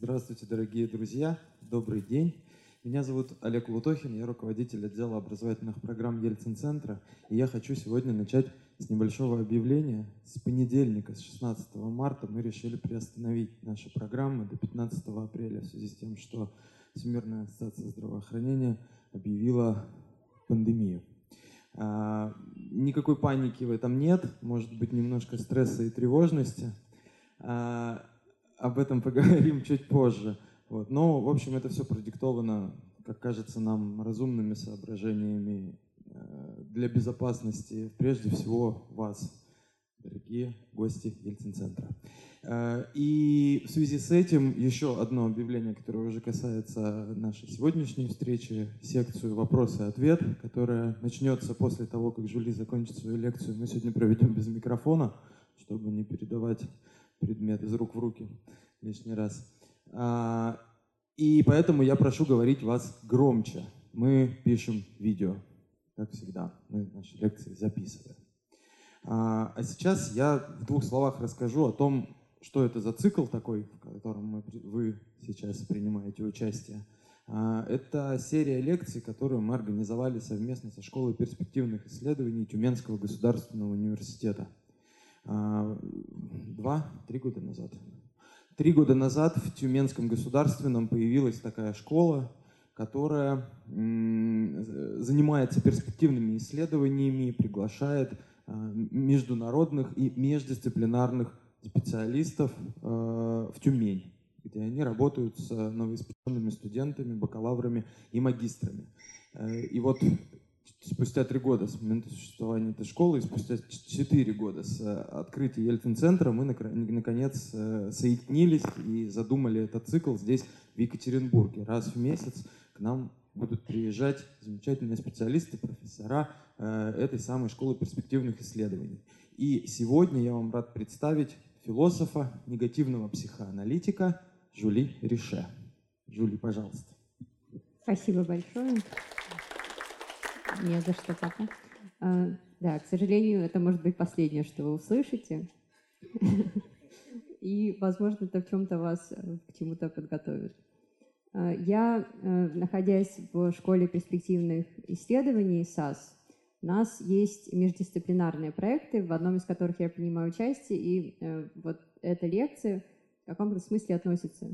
Здравствуйте, дорогие друзья. Добрый день. Меня зовут Олег Лутохин, я руководитель отдела образовательных программ Ельцин-центра. И я хочу сегодня начать с небольшого объявления. С понедельника, с 16 марта, мы решили приостановить наши программы до 15 апреля в связи с тем, что Всемирная ассоциация здравоохранения объявила пандемию. А, никакой паники в этом нет, может быть немножко стресса и тревожности. Об этом поговорим чуть позже. Вот. Но, в общем, это все продиктовано, как кажется нам, разумными соображениями э, для безопасности, прежде всего, вас, дорогие гости Ельцин-центра. Э, и в связи с этим еще одно объявление, которое уже касается нашей сегодняшней встречи, секцию «Вопросы и ответ», которая начнется после того, как Жули закончит свою лекцию. Мы сегодня проведем без микрофона, чтобы не передавать предмет из рук в руки лишний раз. А, и поэтому я прошу говорить вас громче. Мы пишем видео, как всегда. Мы наши лекции записываем. А, а сейчас я в двух словах расскажу о том, что это за цикл такой, в котором мы, вы сейчас принимаете участие. А, это серия лекций, которую мы организовали совместно со Школой перспективных исследований Тюменского государственного университета. Два-три года назад. Три года назад в Тюменском государственном появилась такая школа, которая занимается перспективными исследованиями, приглашает а, международных и междисциплинарных специалистов а, в Тюмень, где они работают с новоиспеченными студентами, бакалаврами и магистрами. Э, и вот спустя три года с момента существования этой школы и спустя четыре года с э, открытия Ельцин-центра мы наконец э, соединились и задумали этот цикл здесь, в Екатеринбурге. Раз в месяц к нам будут приезжать замечательные специалисты, профессора э, этой самой школы перспективных исследований. И сегодня я вам рад представить философа, негативного психоаналитика Жули Рише. Жули, пожалуйста. Спасибо большое. Не за что, пока. А, да, к сожалению, это может быть последнее, что вы услышите. И, возможно, это в чем-то вас э, к чему-то подготовит. А, я, э, находясь в школе перспективных исследований САС, у нас есть междисциплинарные проекты, в одном из которых я принимаю участие, и э, вот эта лекция каком-то смысле относится,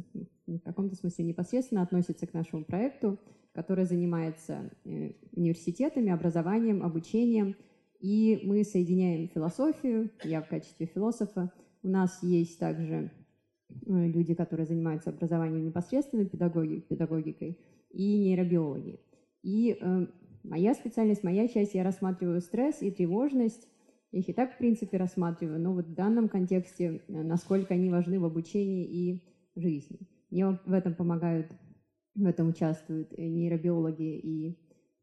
в каком-то смысле непосредственно относится к нашему проекту – которая занимается э, университетами, образованием, обучением. И мы соединяем философию, я в качестве философа. У нас есть также э, люди, которые занимаются образованием непосредственно, педагоги, педагогикой, и нейробиологи. И э, моя специальность, моя часть, я рассматриваю стресс и тревожность. Я их и так, в принципе, рассматриваю, но вот в данном контексте, э, насколько они важны в обучении и жизни. Мне в этом помогают в этом участвуют нейробиологи и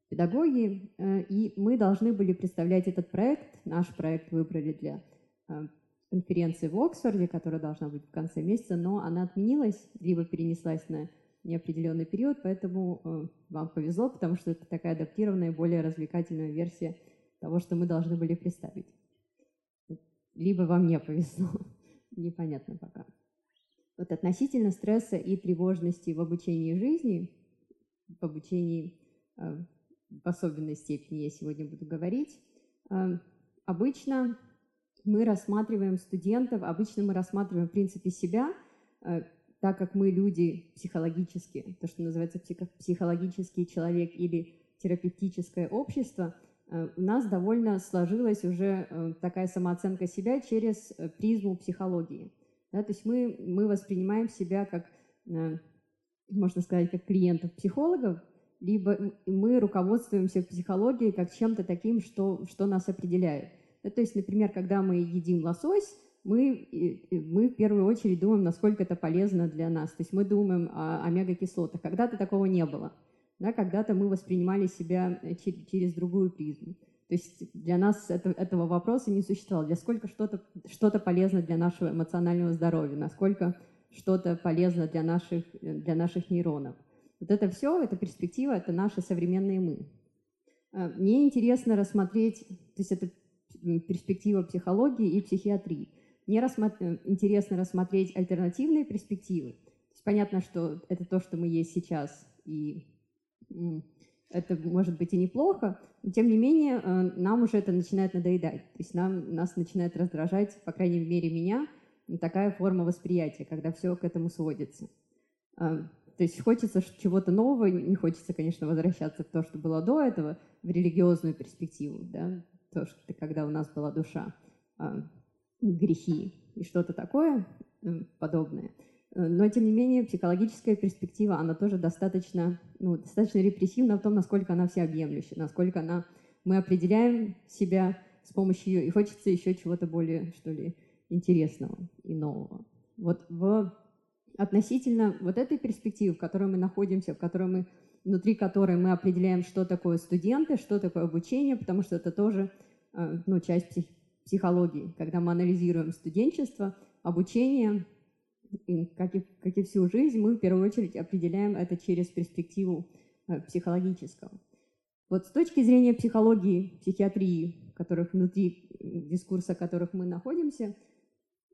педагоги, э, и мы должны были представлять этот проект. Наш проект выбрали для э, конференции в Оксфорде, которая должна быть в конце месяца, но она отменилась, либо перенеслась на неопределенный период, поэтому э, вам повезло, потому что это такая адаптированная, более развлекательная версия того, что мы должны были представить. Либо вам не повезло, непонятно пока. Вот относительно стресса и тревожности в обучении жизни, в обучении э, в особенной степени я сегодня буду говорить, э, обычно мы рассматриваем студентов, обычно мы рассматриваем в принципе себя, э, так как мы люди психологические, то, что называется психологический человек или терапевтическое общество, у нас довольно сложилась уже такая самооценка себя через призму психологии. Да, то есть мы, мы воспринимаем себя как, э, можно сказать, как клиентов психологов, либо мы руководствуемся психологией как чем-то таким, что, что нас определяет. Да, то есть, например, когда мы едим лосось, мы, мы в первую очередь думаем, насколько это полезно для нас. То есть мы думаем о омега-кислотах. Когда-то такого не было. Да, когда-то мы воспринимали себя э, через другую призму. То есть для нас это, этого вопроса не существовало. Для сколько что-то что полезно для нашего эмоционального здоровья, насколько что-то полезно для наших, для наших нейронов. Вот это все, эта перспектива, это наши современные мы. А, мне интересно рассмотреть, то есть это перспектива психологии и психиатрии. Мне рассма- интересно рассмотреть альтернативные перспективы. понятно, что это то, что мы есть сейчас, и это может быть и неплохо, но тем не менее э, нам уже это начинает надоедать. То есть нам, нас начинает раздражать, по крайней мере меня, такая форма восприятия, когда все к этому сводится. Э, то есть хочется чего-то нового, не хочется, конечно, возвращаться в то, что было до этого, в религиозную перспективу, да, то, что когда у нас была душа, э, грехи и что-то такое подобное – но, тем не менее, психологическая перспектива, она тоже достаточно, ну, достаточно репрессивна в том, насколько она всеобъемлющая, насколько она, мы определяем себя с помощью ее, и хочется еще чего-то более, что ли, интересного и нового. Вот в относительно вот этой перспективы, в которой мы находимся, в которой мы, внутри которой мы определяем, что такое студенты, что такое обучение, потому что это тоже э, ну, часть псих, психологии, когда мы анализируем студенчество, обучение, как, и, как и всю жизнь, мы в первую очередь определяем это через перспективу э, психологического. Вот с точки зрения психологии, психиатрии, которых внутри дискурса, которых мы находимся,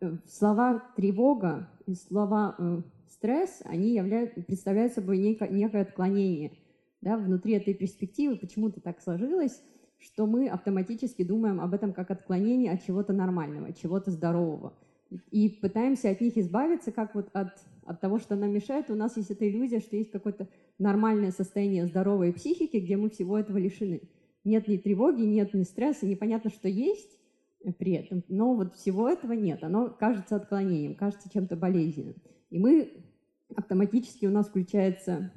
э, слова тревога и слова э, стресс, они являют, представляют собой некое, некое отклонение да, внутри этой перспективы. Почему-то так сложилось, что мы автоматически думаем об этом как отклонение от чего-то нормального, от чего-то здорового – и пытаемся от них избавиться, как вот от, от того, что нам мешает. У нас есть эта иллюзия, что есть какое-то нормальное состояние здоровой психики, где мы всего этого лишены. Нет ни тревоги, нет ни стресса, непонятно, что есть при этом, но вот всего этого нет. Оно кажется отклонением, кажется чем-то болезненным. И мы автоматически у нас включается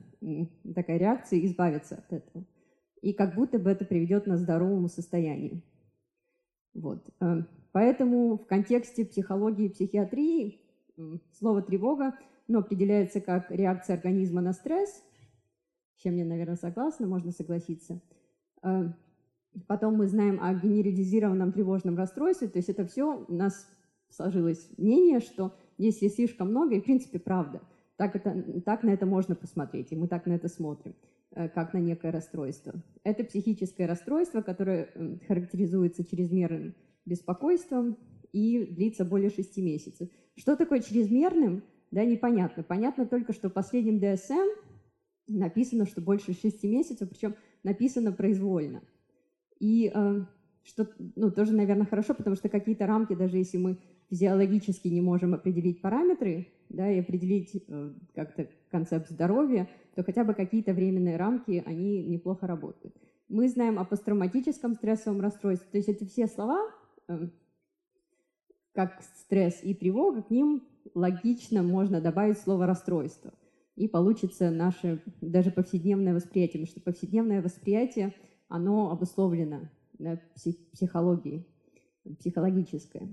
такая реакция избавиться от этого. И как будто бы это приведет нас к здоровому состоянию. Вот. Э, Поэтому в контексте психологии и психиатрии слово «тревога» ну, определяется как реакция организма на стресс, с чем я, наверное, согласна, можно согласиться. А, потом мы знаем о генерализированном тревожном расстройстве, то есть это все у нас сложилось мнение, что если слишком много, и в принципе правда, так, это, так на это можно посмотреть, и мы так на это смотрим, э, как на некое расстройство. Это психическое расстройство, которое характеризуется чрезмерным беспокойством и длится более 6 месяцев. Что такое чрезмерным? Да, непонятно. Понятно только, что в последнем ДСМ написано, что больше 6 месяцев, причем написано произвольно. И э, что, ну, тоже, наверное, хорошо, потому что какие-то рамки, даже если мы физиологически не можем определить параметры, да, и определить э, как-то концепт здоровья, то хотя бы какие-то временные рамки, они неплохо работают. Мы знаем о посттравматическом стрессовом расстройстве. То есть эти все слова, как стресс и тревога, к ним логично можно добавить слово расстройство. И получится наше даже повседневное восприятие, потому что повседневное восприятие, оно обусловлено психологией, психологическое.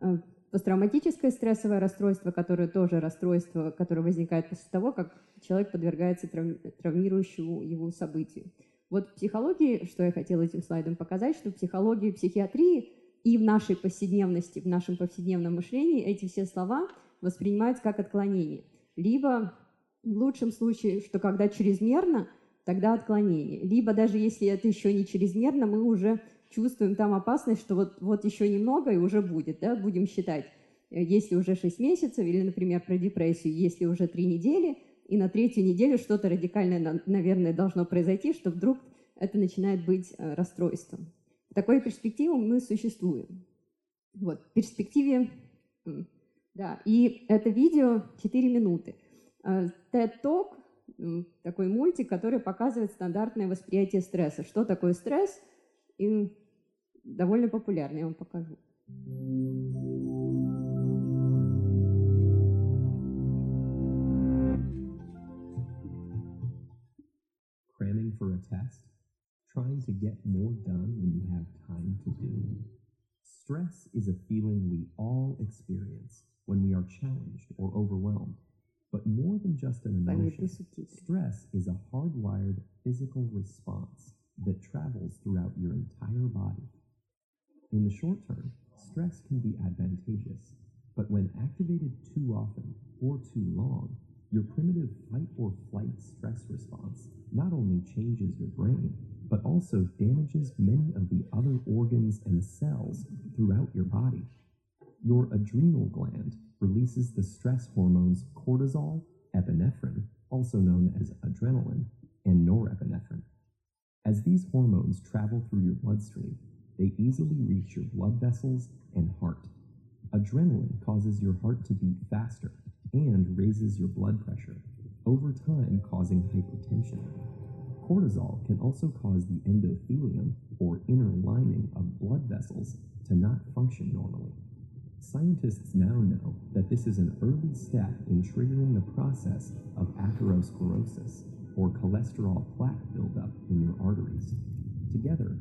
Эм, посттравматическое стрессовое расстройство, которое тоже расстройство, которое возникает после того, как человек подвергается травмирующему его событию. Вот в психологии, что я хотела этим слайдом показать, что в психологии и психиатрии и в нашей повседневности, в нашем повседневном мышлении эти все слова воспринимаются как отклонение. Либо в лучшем случае, что когда чрезмерно, тогда отклонение. Либо даже если это еще не чрезмерно, мы уже чувствуем там опасность, что вот, вот еще немного и уже будет. Да? Будем считать, э, если уже 6 месяцев, или, например, про депрессию, если уже 3 недели, и на третью неделю что-то радикальное, наверное, должно произойти, что вдруг это начинает быть э, расстройством. Такой перспективе мы существуем. Вот, в перспективе, да, и это видео 4 минуты. Э, TED Talk, такой мультик, который показывает стандартное восприятие стресса. Что такое стресс? И довольно популярный, я вам покажу. Cramming do. Stress is a feeling we all experience when we are challenged or overwhelmed. But more than just an emotion, stress is a hardwired physical response that travels throughout your entire body. In the short term, stress can be advantageous, but when activated too often or too long, your primitive fight or flight stress response not only changes your brain, but also damages many of the other organs and cells throughout your body. Your adrenal gland releases the stress hormones cortisol epinephrine, also known as adrenaline, and norepinephrine. As these hormones travel through your bloodstream, they easily reach your blood vessels and heart. Adrenaline causes your heart to beat faster and raises your blood pressure, over time causing hypertension. Cortisol can also cause the endothelium, or inner lining of blood vessels, to not function normally. Scientists now know that this is an early step in triggering the process of atherosclerosis, or cholesterol plaque buildup in your arteries. Together,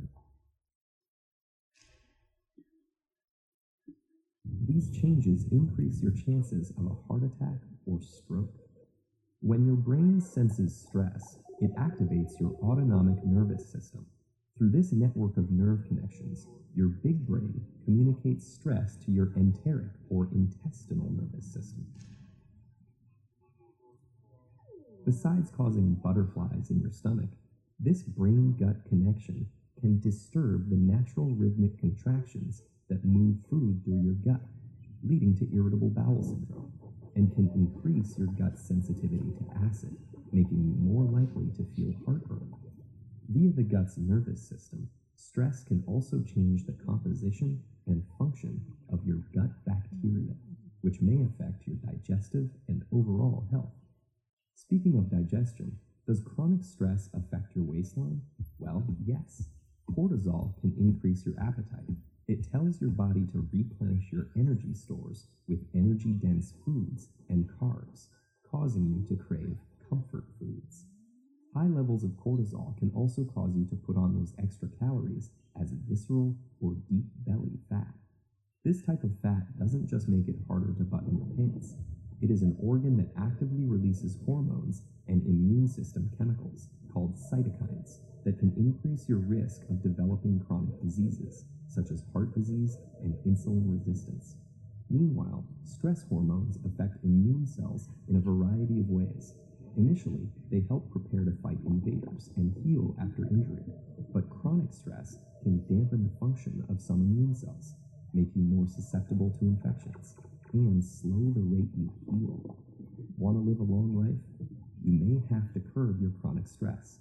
these changes increase your chances of a heart attack or stroke. When your brain senses stress, it activates your autonomic nervous system. Through this network of nerve connections, your big brain communicates stress to your enteric or intestinal nervous system. Besides causing butterflies in your stomach, this brain gut connection can disturb the natural rhythmic contractions that move food through your gut, leading to irritable bowel syndrome, and can increase your gut sensitivity to acid, making you more likely to feel heartburn. Via the gut's nervous system, stress can also change the composition and function of your gut bacteria, which may affect your digestive and overall health. Speaking of digestion, does chronic stress affect your waistline? Well, yes. Cortisol can increase your appetite. It tells your body to replenish your energy stores with energy dense foods and carbs, causing you to crave comfort foods. High levels of cortisol can also cause you to put on those extra calories as visceral or deep belly fat. This type of fat doesn't just make it harder to button your pants, it is an organ that actively releases hormones and immune system chemicals called cytokines that can increase your risk of developing chronic diseases such as heart disease and insulin resistance. Meanwhile, stress hormones affect immune cells in a variety of ways. Initially, they help prepare to fight invaders and heal after injury, but chronic stress can dampen the function of some immune cells, make you more susceptible to infections, and slow the rate you heal. Want to live a long life? You may have to curb your chronic stress.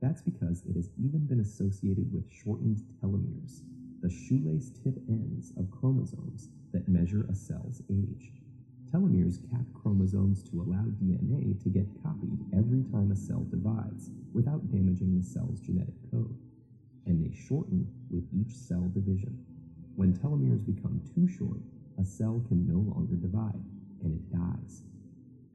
That's because it has even been associated with shortened telomeres, the shoelace tip ends of chromosomes that measure a cell's age. Telomeres cap chromosomes to allow DNA to get copied every time a cell divides without damaging the cell's genetic code, and they shorten with each cell division. When telomeres become too short, a cell can no longer divide, and it dies.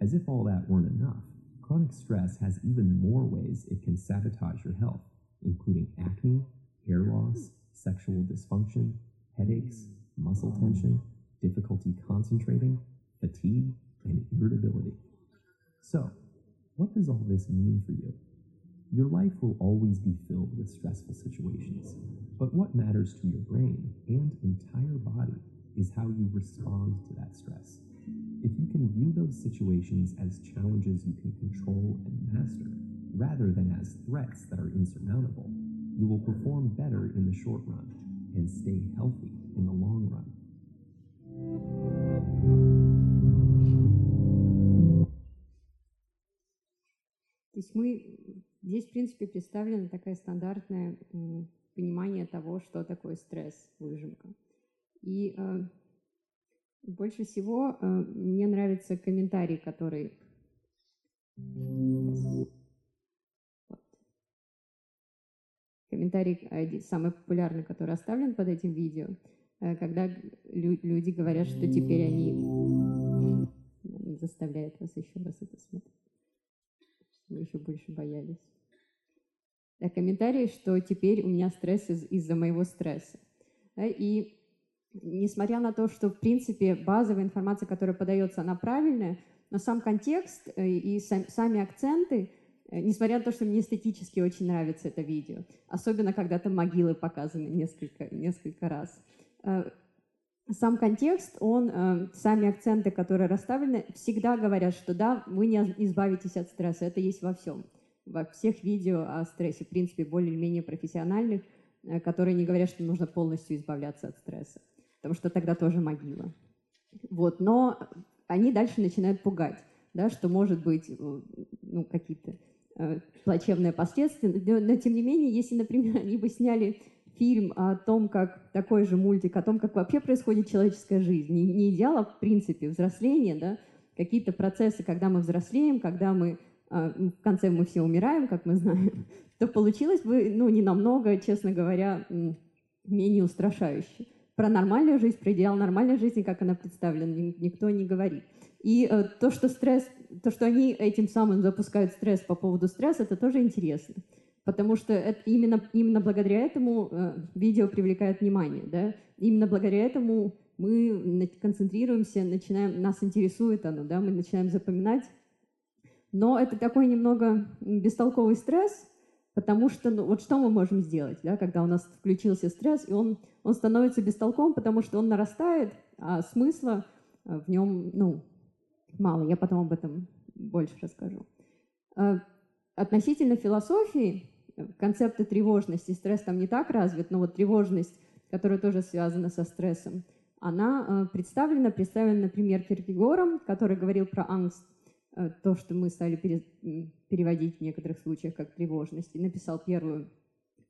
As if all that weren't enough, chronic stress has even more ways it can sabotage your health, including acne, hair loss, sexual dysfunction, headaches, muscle tension, difficulty concentrating, fatigue, and irritability. So, what does all this mean for you? Your life will always be filled with stressful situations, but what matters to your brain and entire body is how you respond to that stress. If you can view those situations as challenges you can control and master, rather than as threats that are insurmountable, you will perform better in the short run and stay healthy in the long run. То есть мы здесь, в принципе, представлена такая стандартное понимание того, что такое стресс, выжимка. И э, больше всего э, мне нравится комментарий, который... Вот. Комментарий э, самый популярный, который оставлен под этим видео, э, когда лю люди говорят, что теперь они заставляют вас еще раз это смотреть. Вы еще больше боялись. Да, комментарий, что теперь у меня стресс из- из-за моего стресса. Да, и несмотря на то, что, в принципе, базовая информация, которая подается, она правильная, но сам контекст э, и сами акценты, э, несмотря на то, что мне эстетически очень нравится это видео, особенно когда там могилы показаны несколько, несколько раз, э, сам контекст, он, сами акценты, которые расставлены, всегда говорят, что да, вы не избавитесь от стресса, это есть во всем. Во всех видео о стрессе, в принципе, более-менее профессиональных, которые не говорят, что нужно полностью избавляться от стресса потому что тогда тоже могила. Вот, но они дальше начинают пугать. да, что может быть ну, какие-то э, плачевные последствия. Но, но тем не менее, если, например, они бы сняли фильм о том, как такой же мультик, о том, как вообще происходит человеческая жизнь, не, не идеал, а в принципе взросление, да, какие-то процессы, когда мы взрослеем, когда мы а, в конце мы все умираем, как мы знаем, то получилось бы, ну, не намного, честно говоря, менее устрашающе. Про нормальную жизнь, про идеал нормальной жизни, как она представлена, никто не говорит. И э, то, что стресс, то, что они этим самым запускают стресс по поводу стресса, это тоже интересно. Потому что это именно, именно благодаря этому э, видео привлекает внимание. Да? Именно благодаря этому мы концентрируемся, начинаем, нас интересует оно, да? мы начинаем запоминать. Но это такой немного бестолковый стресс, потому что ну, вот что мы можем сделать, да, когда у нас включился стресс, и он, он становится бестолковым, потому что он нарастает, а смысла э, в нем ну, мало. Я потом об этом больше расскажу. Э, относительно философии, э, концепты тревожности, стресс там не так развит, но вот тревожность, которая тоже связана со стрессом, она представлена, представлена, например, Киркегором, который говорил про ангст, то, что мы стали переводить в некоторых случаях как тревожность, и написал первую,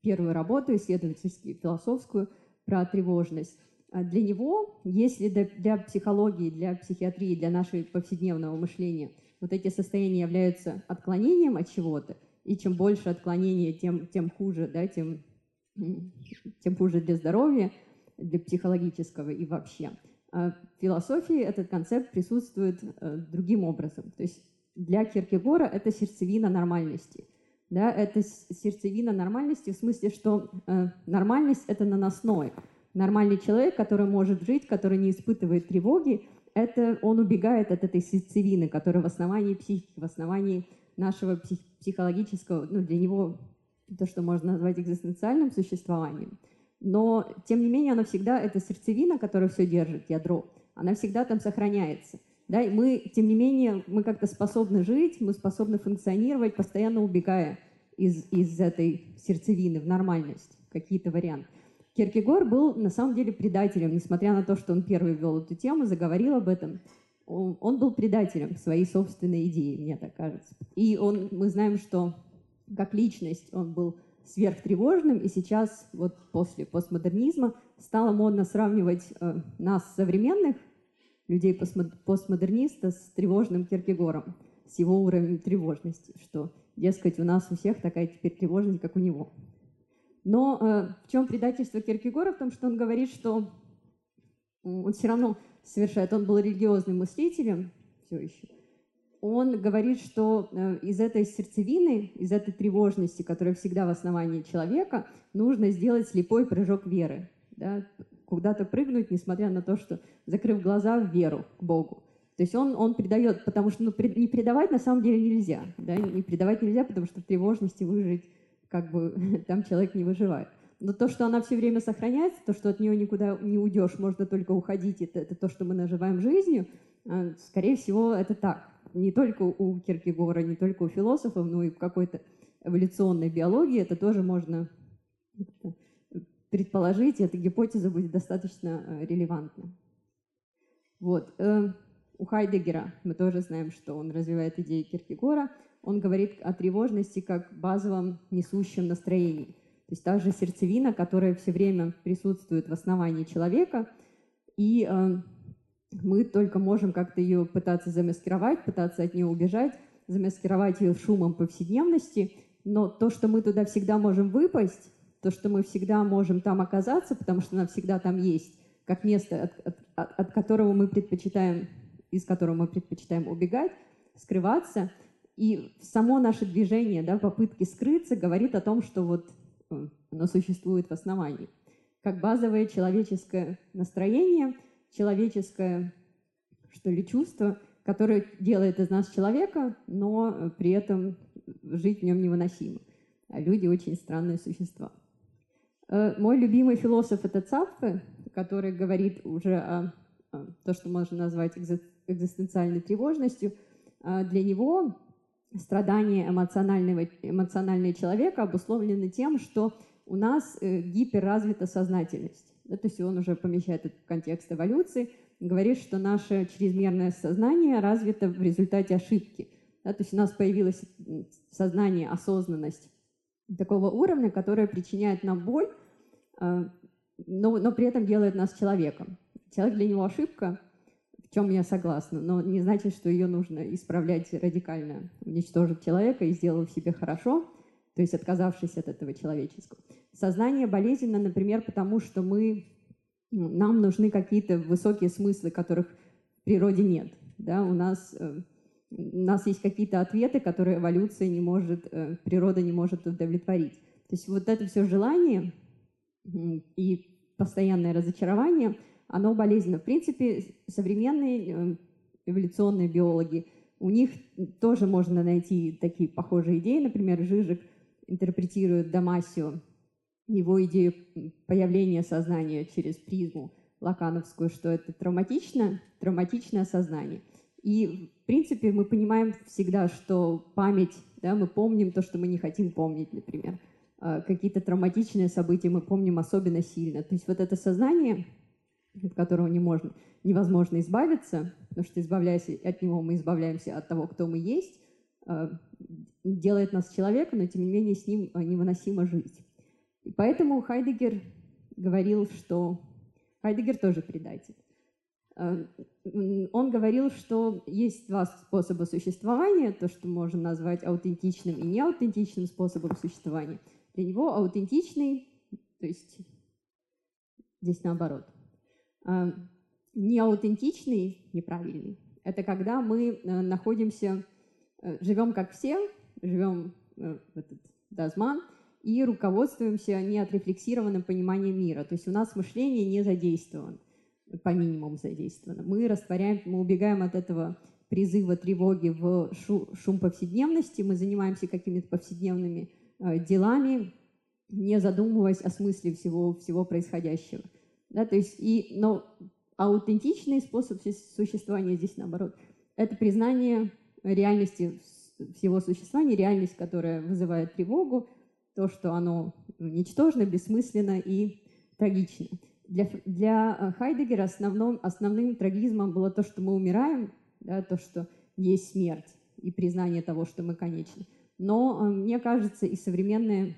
первую работу, исследовательскую, философскую, про тревожность. А для него, если для психологии, для психиатрии, для нашего повседневного мышления вот эти состояния являются отклонением от чего-то, и чем больше отклонения, тем, тем хуже, да, тем, тем хуже для здоровья, для психологического и вообще – в философии этот концепт присутствует э, другим образом. То есть для Киркегора это сердцевина нормальности. Да, это сердцевина нормальности в смысле, что э, нормальность — это наносной. Нормальный человек, который может жить, который не испытывает тревоги, это он убегает от этой сердцевины, которая в основании психики, в основании нашего псих, психологического, ну, для него то, что можно назвать экзистенциальным существованием — но, тем не менее, она всегда, эта сердцевина, которая все держит, ядро, она всегда там сохраняется. Да, и мы, тем не менее, мы как-то способны жить, мы способны функционировать, постоянно убегая из, из этой сердцевины в нормальность, какие-то варианты. Киркегор был на самом деле предателем, несмотря на то, что он первый ввел эту тему, заговорил об этом. Он, он был предателем своей собственной идеи, мне так кажется. И он, мы знаем, что как личность он был сверхтревожным, и сейчас, вот после постмодернизма, стало модно сравнивать э, нас, современных людей постмодерниста, с тревожным Киркегором, с его уровнем тревожности, что, дескать, у нас у всех такая теперь тревожность, как у него. Но э, в чем предательство Киркегора? В том, что он говорит, что он все равно совершает, он был религиозным мыслителем все еще, он говорит, что э, из этой сердцевины, из этой тревожности, которая всегда в основании человека, нужно сделать слепой прыжок веры. Да? Куда-то прыгнуть, несмотря на то, что закрыв глаза в веру к Богу. То есть он, он предает, потому что ну, не предавать на самом деле нельзя. Да? Не предавать нельзя, потому что в тревожности выжить, как бы там человек не выживает. Но то, что она все время сохраняется, то, что от нее никуда не уйдешь, можно только уходить, это, это то, что мы наживаем жизнью, э, скорее всего, это так не только у Киркегора, не только у философов, но и в какой-то эволюционной биологии это тоже можно предположить, и эта гипотеза будет достаточно э, релевантна. Вот. Э, у Хайдегера мы тоже знаем, что он развивает идеи Киркегора. Он говорит о тревожности как базовом несущем настроении. То есть та же сердцевина, которая все время присутствует в основании человека, и э, мы только можем как-то ее пытаться замаскировать, пытаться от нее убежать, замаскировать ее шумом повседневности, но то, что мы туда всегда можем выпасть, то, что мы всегда можем там оказаться, потому что она всегда там есть, как место, от, от, от которого мы предпочитаем, из которого мы предпочитаем убегать, скрываться. И само наше движение, да, попытки скрыться, говорит о том, что вот э, оно существует в основании. Как базовое человеческое настроение – человеческое, что ли, чувство, которое делает из нас человека, но при этом жить в нем невыносимо. А люди очень странные существа. Э, мой любимый философ это Цапфе, который говорит уже о, о то, что можно назвать экзистенциальной тревожностью. А для него страдания эмоционального, эмоционального человека обусловлены тем, что у нас э, гиперразвита сознательность. Да, то есть он уже помещает это в контекст эволюции. говорит, что наше чрезмерное сознание развито в результате ошибки. Да, то есть у нас появилось сознание, осознанность такого уровня, которое причиняет нам боль, э, но, но при этом делает нас человеком. Человек для него ошибка, в чем я согласна, но не значит, что ее нужно исправлять радикально, уничтожить человека и сделав себе хорошо, то есть отказавшись от этого человеческого. Сознание болезненно, например, потому что мы, нам нужны какие-то высокие смыслы, которых в природе нет. Да? У, нас, э, у нас есть какие-то ответы, которые эволюция не может, э, природа не может удовлетворить. То есть вот это все желание и постоянное разочарование, оно болезненно. В принципе, современные э, эволюционные биологи, у них тоже можно найти такие похожие идеи. Например, Жижик интерпретирует Дамасио, его идею появления сознания через призму лакановскую, что это травматично, травматичное сознание. И, в принципе, мы понимаем всегда, что память, да, мы помним то, что мы не хотим помнить, например. А, какие-то травматичные события мы помним особенно сильно. То есть вот это сознание, от которого не можно, невозможно избавиться, потому что избавляясь от него, мы избавляемся от того, кто мы есть, а, делает нас человеком, но тем не менее с ним а, невыносимо жить. И поэтому Хайдегер говорил, что Хайдегер тоже предатель. А, он говорил, что есть два способа существования, то, что можно назвать аутентичным и неаутентичным способом существования. Для него аутентичный, то есть здесь наоборот, неаутентичный, неправильный, это когда мы э, находимся Э, живем как все, живем э, в этот дазман, и руководствуемся неотрефлексированным пониманием мира. То есть у нас мышление не задействовано, по минимуму задействовано. Мы растворяем, мы убегаем от этого призыва тревоги в шум повседневности, мы занимаемся какими-то повседневными э, делами, не задумываясь о смысле всего, всего происходящего. Да, то есть и, но аутентичный способ существования здесь наоборот – это признание реальности всего существования, реальность, которая вызывает тревогу, то, что оно ничтожно, бессмысленно и трагично. Для, для э, Хайдегера основным, основным трагизмом было то, что мы умираем, да, то, что есть смерть и признание того, что мы конечны. Но э, мне кажется, и современная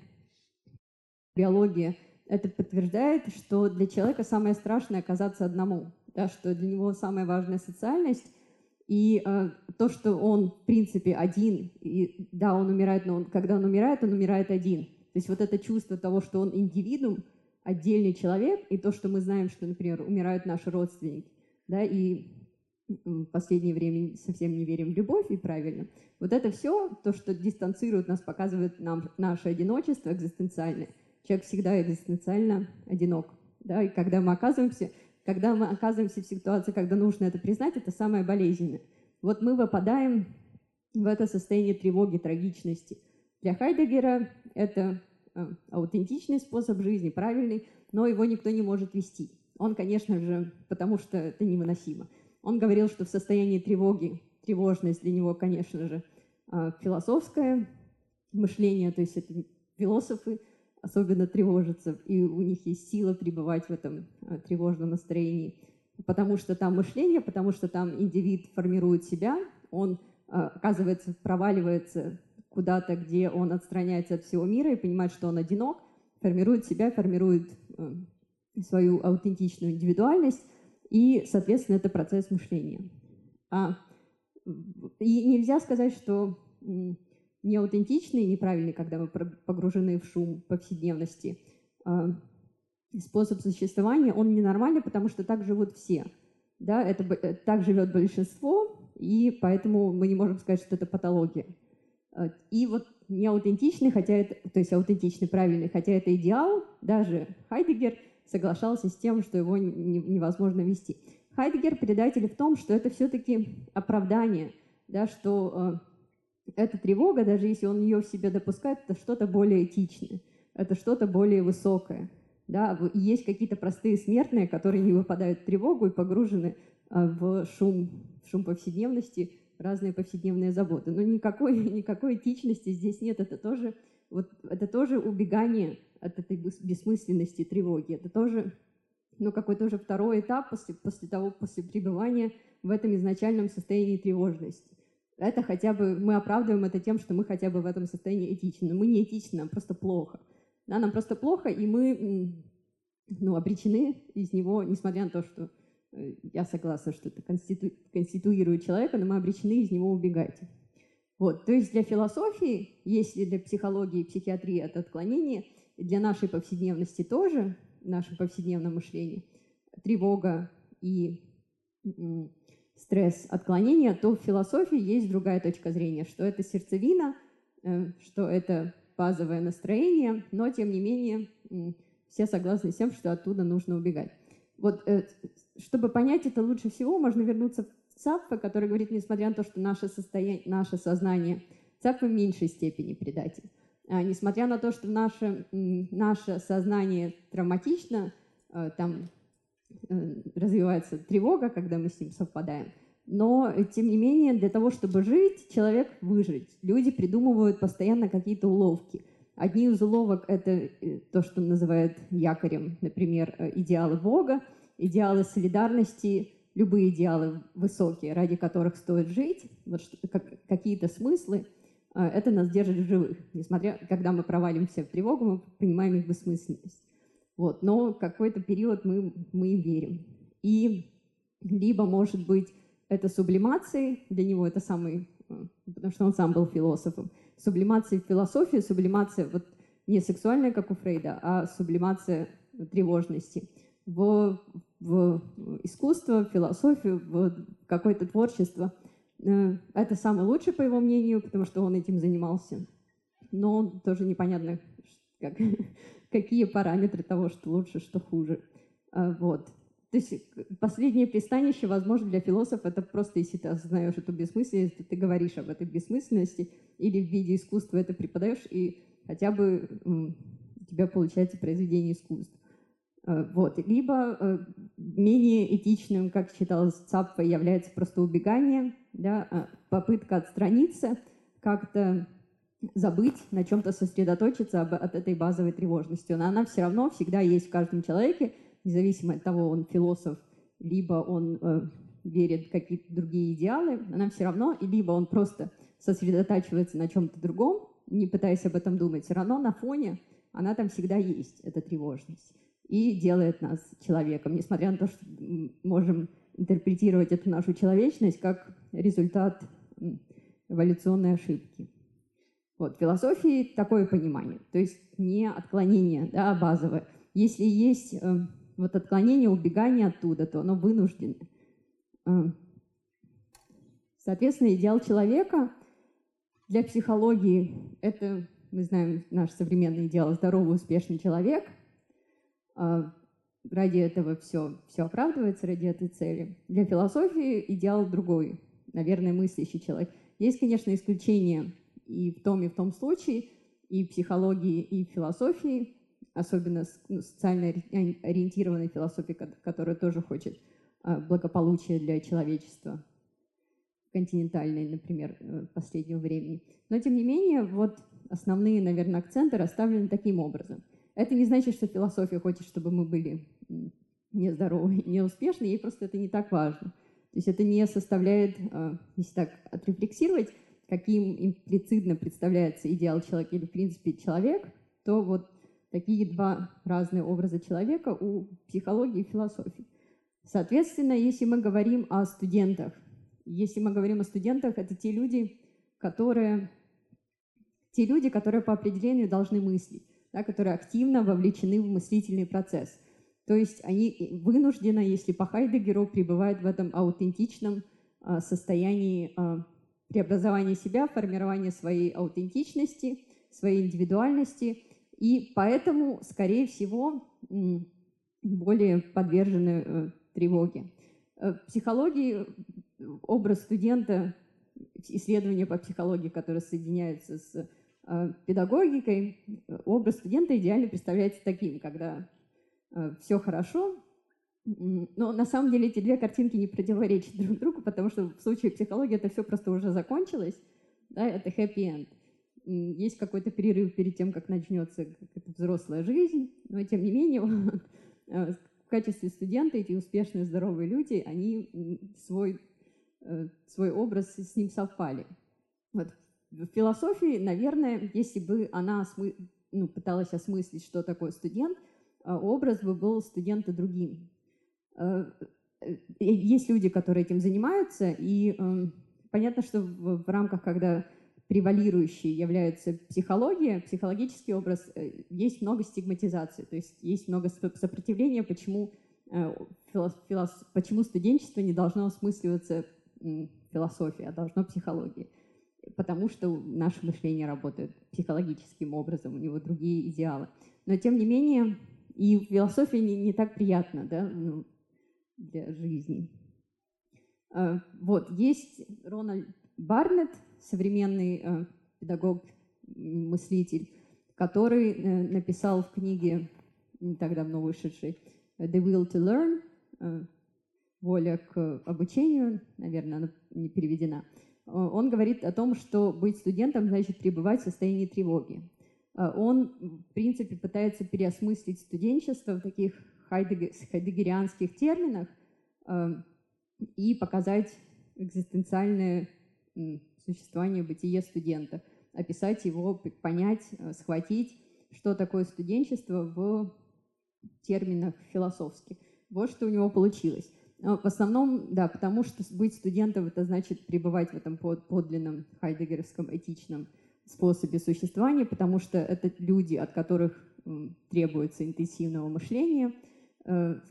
биология это подтверждает, что для человека самое страшное оказаться одному, да, что для него самая важная социальность и э, то, что он, в принципе, один, и да, он умирает, но он, когда он умирает, он умирает один. То есть вот это чувство того, что он индивидуум, отдельный человек, и то, что мы знаем, что, например, умирают наши родственники, да, и в последнее время совсем не верим в любовь, и правильно. Вот это все, то, что дистанцирует нас, показывает нам наше одиночество экзистенциальное. Человек всегда экзистенциально одинок. Да, и когда мы оказываемся когда мы оказываемся в ситуации, когда нужно это признать, это самое болезненное. Вот мы выпадаем в это состояние тревоги, трагичности. Для Хайдегера это э, аутентичный способ жизни, правильный, но его никто не может вести. Он, конечно же, потому что это невыносимо. Он говорил, что в состоянии тревоги, тревожность для него, конечно же, э, философское мышление, то есть это философы, особенно тревожатся, и у них есть сила пребывать в этом э, тревожном настроении, потому что там мышление, потому что там индивид формирует себя, он, э, оказывается, проваливается куда-то, где он отстраняется от всего мира и понимает, что он одинок, формирует себя, формирует э, свою аутентичную индивидуальность, и, соответственно, это процесс мышления. А, и нельзя сказать, что неаутентичный, неправильный, когда мы погружены в шум повседневности. А, способ существования, он ненормальный, потому что так живут все. Да, это, э, так живет большинство, и поэтому мы не можем сказать, что это патология. А, и вот неаутентичный, хотя это, то есть аутентичный, правильный, хотя это идеал, даже Хайдегер соглашался с тем, что его невозможно вести. Хайдегер предатель в том, что это все-таки оправдание, да, что а, эта тревога, даже если он ее в себе допускает, это что-то более этичное, это что-то более высокое. Да? есть какие-то простые смертные, которые не выпадают в тревогу и погружены а, в шум, в шум повседневности, разные повседневные заботы. Но никакой, никакой этичности здесь нет. Это тоже, вот, это тоже убегание от этой бессмысленности тревоги. Это тоже ну, какой-то уже второй этап после, после того, после пребывания в этом изначальном состоянии тревожности. Это хотя бы, мы оправдываем это тем, что мы хотя бы в этом состоянии этичны. Мы не этичны, нам просто плохо. Да, нам просто плохо, и мы ну, обречены из него, несмотря на то, что э, я согласна, что это конститу... конституирует человека, но мы обречены из него убегать. Вот, то есть для философии, если для психологии и психиатрии это отклонение, для нашей повседневности тоже, нашем повседневном мышлении, тревога и стресс, отклонение, то в философии есть другая точка зрения, что это сердцевина, э, что это базовое настроение, но тем не менее все согласны с тем, что оттуда нужно убегать. Вот, э, чтобы понять это лучше всего, можно вернуться в Цапфа, который говорит, несмотря на то, что наше, состояние, наше сознание, Цапфа в меньшей степени предатель. А, несмотря на то, что наше, наше сознание травматично, э, там развивается тревога, когда мы с ним совпадаем, но, тем не менее, для того, чтобы жить, человек выжить. Люди придумывают постоянно какие-то уловки. Одни из уловок — это э, то, что называют якорем, например, идеалы Бога, идеалы солидарности, любые идеалы высокие, ради которых стоит жить, вот какие-то смыслы — это нас держит в живых. Несмотря, когда мы провалимся в тревогу, мы понимаем их бессмысленность. Вот. Но какой-то период мы, мы им верим. И либо, может быть, это сублимацией, для него это самый, а, потому что он сам был философом, сублимация в философии, сублимация вот не сексуальная, как у Фрейда, а сублимация тревожности в, в искусство, в философию, в какое-то творчество – Э, это самый лучший, по его мнению, потому что он этим занимался. Но тоже непонятно, как, какие параметры того, что лучше, что хуже. А, вот. То есть последнее пристанище, возможно, для философа это просто, если ты осознаешь эту бессмысленность, ты говоришь об этой бессмысленности или в виде искусства это преподаешь, и хотя бы у тебя получается произведение искусства. Э, вот. Либо э, менее этичным, как считалось Цапфа, является просто убегание, да, э, попытка отстраниться, как-то забыть, на чем-то сосредоточиться об, от этой базовой тревожности. Но она все равно всегда есть в каждом человеке, независимо от того, он философ, либо он э, верит в какие-то другие идеалы, она все равно, и либо он просто сосредотачивается на чем-то другом, не пытаясь об этом думать, все равно на фоне она там всегда есть, эта тревожность и делает нас человеком, несмотря на то, что можем интерпретировать эту нашу человечность как результат эволюционной ошибки. Вот, философии такое понимание, то есть не отклонение да, базовое. Если есть э, вот отклонение, убегание оттуда, то оно вынуждено. Э, соответственно, идеал человека для психологии – это, мы знаем, наш современный идеал – здоровый, успешный человек – а, ради этого все, все оправдывается, ради этой цели. Для философии идеал другой, наверное, мыслящий человек. Есть, конечно, исключения и в том, и в том случае, и в психологии, и в философии, особенно ну, социально ориентированной философии, которая тоже хочет а, благополучия для человечества, континентальной, например, э, последнего времени. Но, тем не менее, вот основные, наверное, акценты расставлены таким образом – это не значит, что философия хочет, чтобы мы были нездоровы, неуспешны, ей просто это не так важно. То есть это не составляет, а, если так отрефлексировать, каким имплицитно представляется идеал человека или, в принципе, человек, то вот такие два разные образа человека у психологии и философии. Соответственно, если мы говорим о студентах, если мы говорим о студентах, это те люди, которые, те люди, которые по определению должны мыслить да, которые активно вовлечены в мыслительный процесс. То есть они вынуждены, если по Хайдегеру, пребывают в этом аутентичном а, состоянии преобразования себя, формирования своей аутентичности, своей индивидуальности, и поэтому, скорее всего, более подвержены э, тревоге. Э, в психологии образ студента, исследования по психологии, которые соединяются с Э, педагогикой образ студента идеально представляется таким, когда э, все хорошо, но на самом деле эти две картинки не противоречат друг другу, потому что в случае психологии это все просто уже закончилось, да, это happy end. Есть какой-то перерыв перед тем, как начнется взрослая жизнь, но тем не менее, э, в качестве студента эти успешные, здоровые люди, они свой, э, свой образ с ним совпали. Вот. В философии, наверное, если бы она осмы... ну, пыталась осмыслить, что такое студент, э, образ бы был студента другим. Э, есть люди, которые этим занимаются, и эм, понятно, что в, рамках, когда превалирующей является психология, психологический образ, э, есть много стигматизации, то есть есть много сопротивления, почему, э, почему студенчество не должно осмысливаться философией, а должно психологией. Потому что наше мышление работает психологическим образом, у него другие идеалы. Но тем не менее, и философия не, не так приятна да, ну, для жизни. Э, вот, есть Рональд Барнетт, современный э, педагог, мыслитель, который э, написал в книге, не так давно вышедшей, «The Will to Learn», э, «Воля к обучению», наверное, она не переведена, он говорит о том, что быть студентом значит пребывать в состоянии тревоги. Он, в принципе, пытается переосмыслить студенчество в таких хайдегерианских терминах и показать экзистенциальное существование, бытие студента, описать его, понять, э, схватить, что такое студенчество в терминах философских. Вот что у него получилось. В основном, да, потому что быть студентом – это значит пребывать в этом подлинном хайдегеровском этичном способе существования, потому что это люди, от которых требуется интенсивного мышления, э,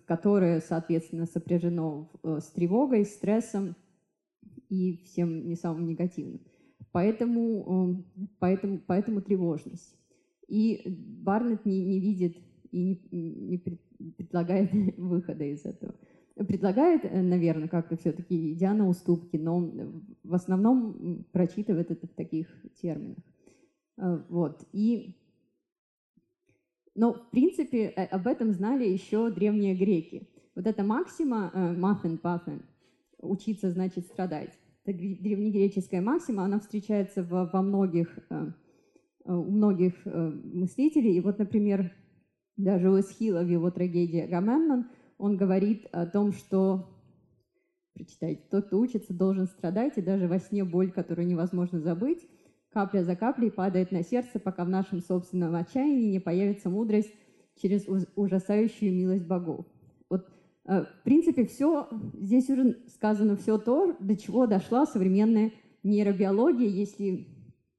которое, соответственно, сопряжено э, с тревогой, стрессом, и всем не самым негативным. Поэтому, эм, поэтому, поэтому тревожность. И Барнетт не, не видит и не, не предлагает выхода из этого. Предлагает, э, наверное, как-то все-таки идя на уступки, но в основном прочитывает это в таких терминах. Э, вот. И но, в принципе, э, об этом знали еще древние греки. Вот эта максима «мафен пафен» — учиться значит страдать это древнегреческая максима, она встречается во, во многих, э, э, у многих э, мыслителей. И вот, например, даже у Эсхила в его трагедии «Агамемнон» он говорит о том, что, прочитайте, тот, кто учится, должен страдать, и даже во сне боль, которую невозможно забыть, капля за каплей падает на сердце, пока в нашем собственном отчаянии не появится мудрость через ужасающую милость богов. Э, в принципе, все, здесь уже сказано все то, до чего дошла современная нейробиология, если,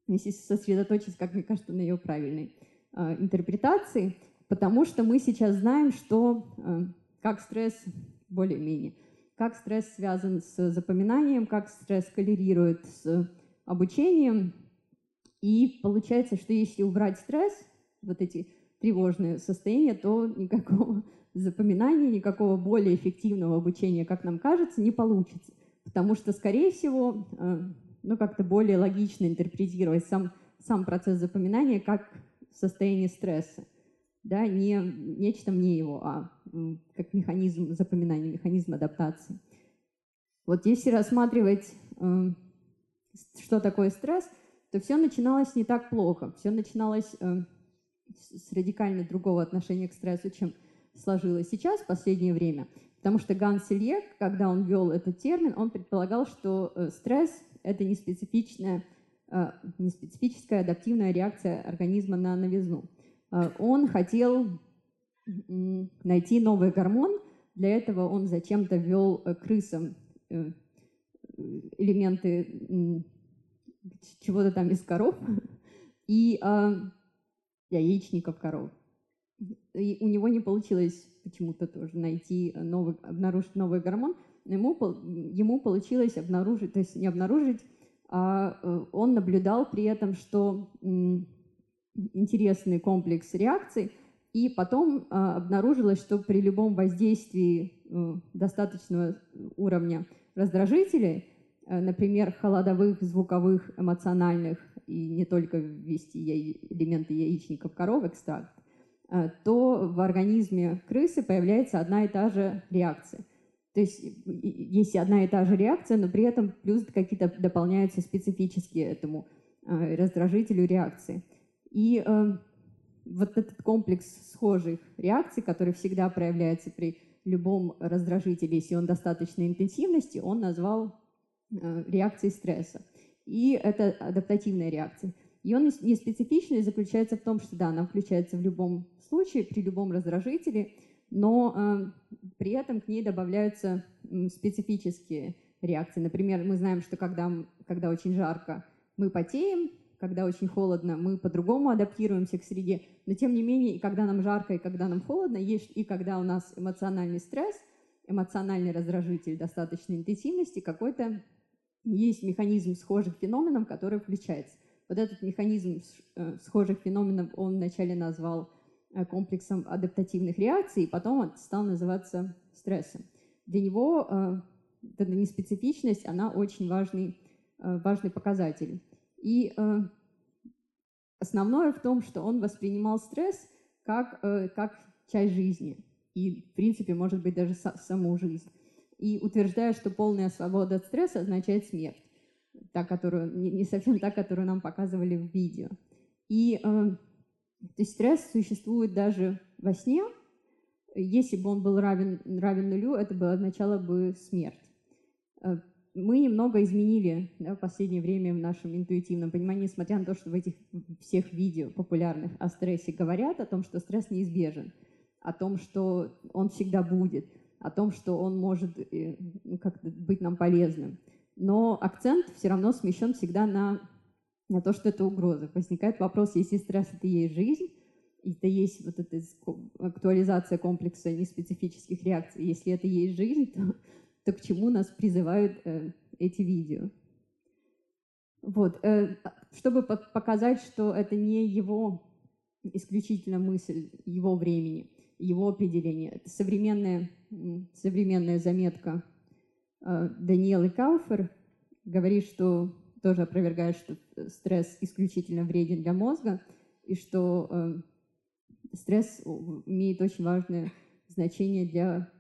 если сосредоточиться, как мне кажется, на ее правильной э, интерпретации, потому что мы сейчас знаем, что э, как стресс, более-менее, как стресс связан с запоминанием, как стресс коллерирует с обучением, и получается, что если убрать стресс, вот эти тревожные состояния, то никакого запоминания, никакого более эффективного обучения, как нам кажется, не получится. Потому что, скорее всего, э, ну, как-то более логично интерпретировать сам, сам процесс запоминания как состояние стресса. Да, не нечто мне его, а как механизм запоминания, механизм адаптации. Вот если рассматривать, э, что такое стресс, то все начиналось не так плохо. Все начиналось э, с радикально другого отношения к стрессу, чем сложилось сейчас, в последнее время. Потому что Ганс Селье, когда он ввел этот термин, он предполагал, что э, стресс – это не специфичная, э, не адаптивная реакция организма на новизну. Э, он хотел найти новый гормон, для этого он зачем-то ввел крысам элементы чего-то там из коров и яичников коров и у него не получилось почему-то тоже найти новый, обнаружить новый гормон. Ему, ему получилось обнаружить, то есть не обнаружить, а э, он наблюдал при этом, что интересный комплекс реакций, и потом а, обнаружилось, что при любом воздействии э, достаточного уровня раздражителей, э, например, холодовых, звуковых, эмоциональных, и не только ввести элементы яичников коров, экстракт, Э, то в организме крысы появляется одна и та же реакция. То есть есть одна и та же реакция, но при этом плюс какие-то дополняются специфические этому э, раздражителю реакции. И э, вот этот комплекс схожих реакций, который всегда проявляется при любом раздражителе, если он достаточной интенсивности, он назвал э, реакцией стресса. И это адаптативная реакция. Ее неспецифичность заключается в том, что да, она включается в любом случае, при любом раздражителе, но э, при этом к ней добавляются специфические реакции. Например, мы знаем, что когда, когда очень жарко, мы потеем, когда очень холодно, мы по-другому адаптируемся к среде. Но тем не менее, и когда нам жарко, и когда нам холодно, есть и когда у нас эмоциональный стресс, эмоциональный раздражитель достаточной интенсивности, какой-то есть механизм схожих феноменов, который включается. Вот этот механизм э, схожих феноменов он вначале назвал э, комплексом адаптативных реакций, и потом он стал называться стрессом. Для него э, эта неспецифичность, она очень важный, важный показатель. И основное в том, что он воспринимал стресс как, как часть жизни. И, в принципе, может быть, даже саму жизнь и утверждая, что полная свобода от стресса означает смерть, та, которую, не совсем та, которую нам показывали в видео. И э, то есть стресс существует даже во сне. Если бы он был равен, равен нулю, это бы означало бы смерть. Э, мы немного изменили да, в последнее время в нашем интуитивном понимании, несмотря на то, что в этих всех видео популярных о стрессе говорят о том, что стресс неизбежен, о том, что он всегда будет – о том, что он может э, ну, как быть нам полезным. Но акцент все равно смещен всегда на, на то, что это угроза. Возникает вопрос, если стресс — это есть жизнь, и это есть вот эта актуализация комплекса неспецифических реакций, если это есть жизнь, то, то к чему нас призывают э, эти видео? Вот, э, чтобы показать, что это не его исключительно мысль его времени, его определение. Это современная, современная заметка э, Даниэлы Кауфер говорит, что тоже опровергает, что стресс исключительно вреден для мозга, и что э, стресс имеет очень важное значение для,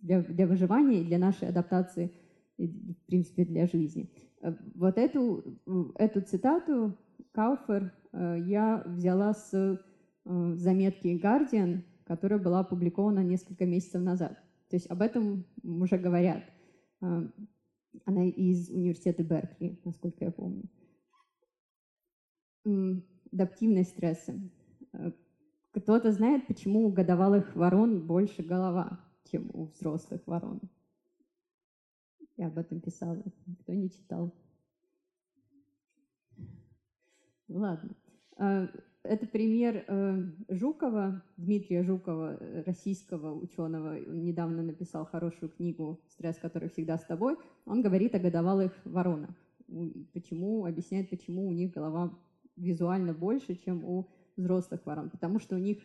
для, для выживания и для нашей адаптации, и, в принципе, для жизни. Э, вот эту, эту цитату Кауфер я взяла с заметки Guardian которая была опубликована несколько месяцев назад. То есть об этом уже говорят. А, она из университета Беркли, насколько я помню. Адаптивность стресса. А, кто-то знает, почему у годовалых ворон больше голова, чем у взрослых ворон? Я об этом писала. Кто не читал? Ладно. Это пример э, Жукова, Дмитрия Жукова, э, российского ученого. Он недавно написал хорошую книгу «Стресс, который всегда с тобой». Он говорит о годовалых воронах. Почему, объясняет, почему у них голова визуально больше, чем у взрослых ворон. Потому что у них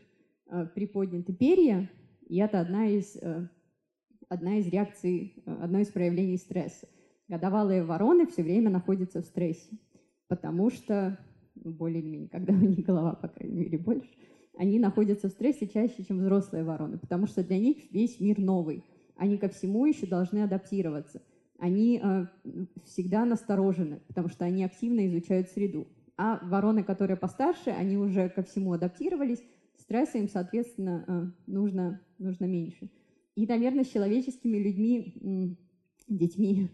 э, приподняты перья, и это одна из, одна из реакций, одно из проявлений стресса. Годовалые вороны все время находятся в стрессе, потому что ну, более или менее, когда у них голова, по крайней мере, больше, они находятся в стрессе чаще, чем взрослые вороны, потому что для них весь мир новый. Они ко всему еще должны адаптироваться. Они э, всегда насторожены, потому что они активно изучают среду. А вороны, которые постарше, они уже ко всему адаптировались, стресса им, соответственно, э, нужно, нужно меньше. И, наверное, с человеческими людьми, детьми,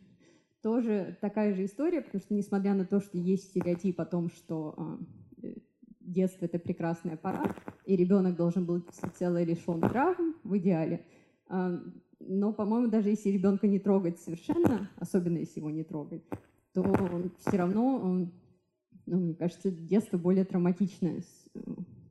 тоже такая же история, потому что несмотря на то, что есть стереотип о том, что а, э, детство это прекрасная пора, и ребенок должен быть всецело лишен травм в идеале, э, но, по-моему, даже если ребенка не трогать совершенно, особенно если его не трогать, то все равно, ну, мне кажется, детство более травматичное,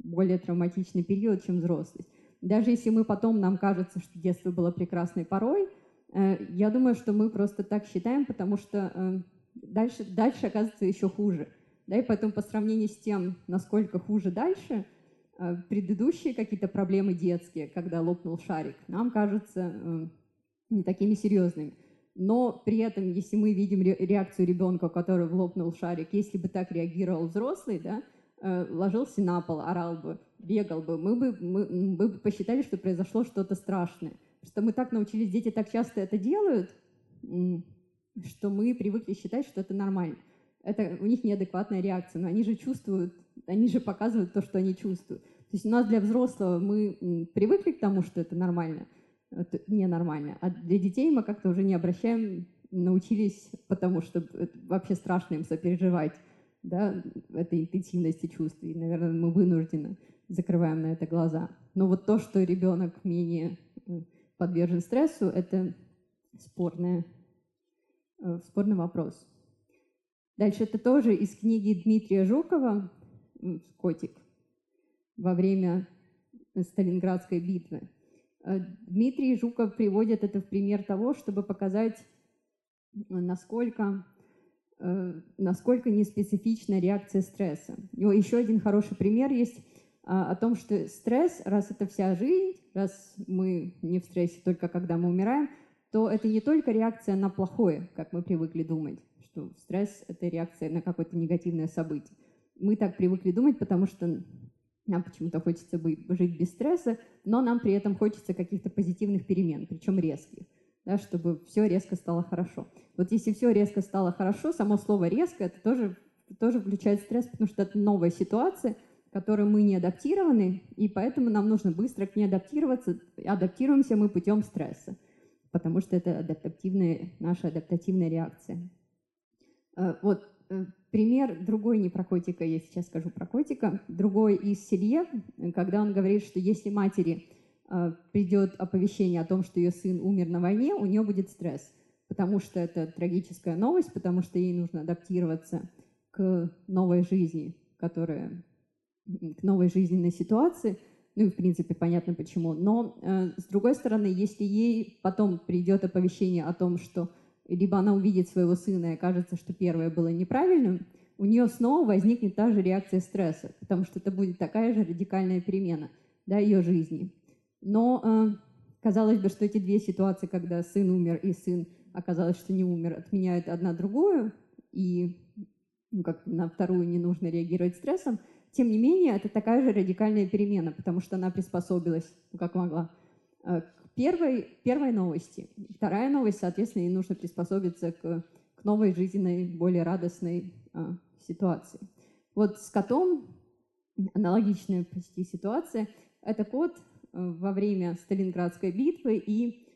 более травматичный период, чем взрослость. Даже если мы потом, нам кажется, что детство было прекрасной порой, я думаю, что мы просто так считаем, потому что э, дальше, дальше оказывается еще хуже. Да, и поэтому по сравнению с тем, насколько хуже дальше, э, предыдущие какие-то проблемы детские, когда лопнул шарик, нам кажутся не такими серьезными. Но при этом, если мы видим реакцию ребенка, который лопнул шарик, если бы так реагировал взрослый, да, ложился на пол, орал бы, бегал бы, мы бы, мы, мы бы посчитали, что произошло что-то страшное что мы так научились, дети так часто это делают, что мы привыкли считать, что это нормально. Это у них неадекватная реакция, но они же чувствуют, они же показывают то, что они чувствуют. То есть у нас для взрослого мы привыкли к тому, что это нормально, это ненормально. А для детей мы как-то уже не обращаем, научились, потому что это вообще страшно им сопереживать, да, этой интенсивности чувств. И, наверное, мы вынуждены закрываем на это глаза. Но вот то, что ребенок менее подвержен стрессу, это спорное, э, спорный вопрос. Дальше это тоже из книги Дмитрия Жукова «Котик» во время Сталинградской битвы. Э, Дмитрий Жуков приводит это в пример того, чтобы показать, насколько, э, насколько неспецифична реакция стресса. Еще один хороший пример есть о том, что стресс, раз это вся жизнь, раз мы не в стрессе только когда мы умираем, то это не только реакция на плохое, как мы привыкли думать, что стресс — это реакция на какое-то негативное событие. Мы так привыкли думать, потому что нам почему-то хочется жить без стресса, но нам при этом хочется каких-то позитивных перемен, причем резких, да, чтобы все резко стало хорошо. Вот если все резко стало хорошо, само слово «резко» это тоже, тоже включает стресс, потому что это новая ситуация, к которой мы не адаптированы, и поэтому нам нужно быстро к ней адаптироваться. Адаптируемся мы путем стресса, потому что это адаптивная, наша адаптативная реакция. Э, вот Э, пример другой не про котика, я сейчас скажу про котика, другой из Селье, когда он говорит, что если матери э, придет оповещение о том, что ее сын умер на войне, у нее будет стресс, потому что это трагическая новость, потому что ей нужно адаптироваться к новой жизни, которая к новой жизненной ситуации, ну и в принципе понятно почему. Но э, с другой стороны, если ей потом придет оповещение о том, что либо она увидит своего сына и окажется, что первое было неправильным, у нее снова возникнет та же реакция стресса, потому что это будет такая же радикальная перемена да, ее жизни. Но э, казалось бы, что эти две ситуации, когда сын умер и сын оказалось, что не умер, отменяют одна другую, и ну, как на вторую не нужно реагировать стрессом. Тем не менее, это такая же радикальная перемена, потому что она приспособилась, ну, как могла, э, первой, первой новости. Вторая новость, соответственно, ей нужно приспособиться к, к новой жизненной, более радостной а, ситуации. Вот с котом аналогичная почти ситуация. Это кот а, во время Сталинградской битвы, и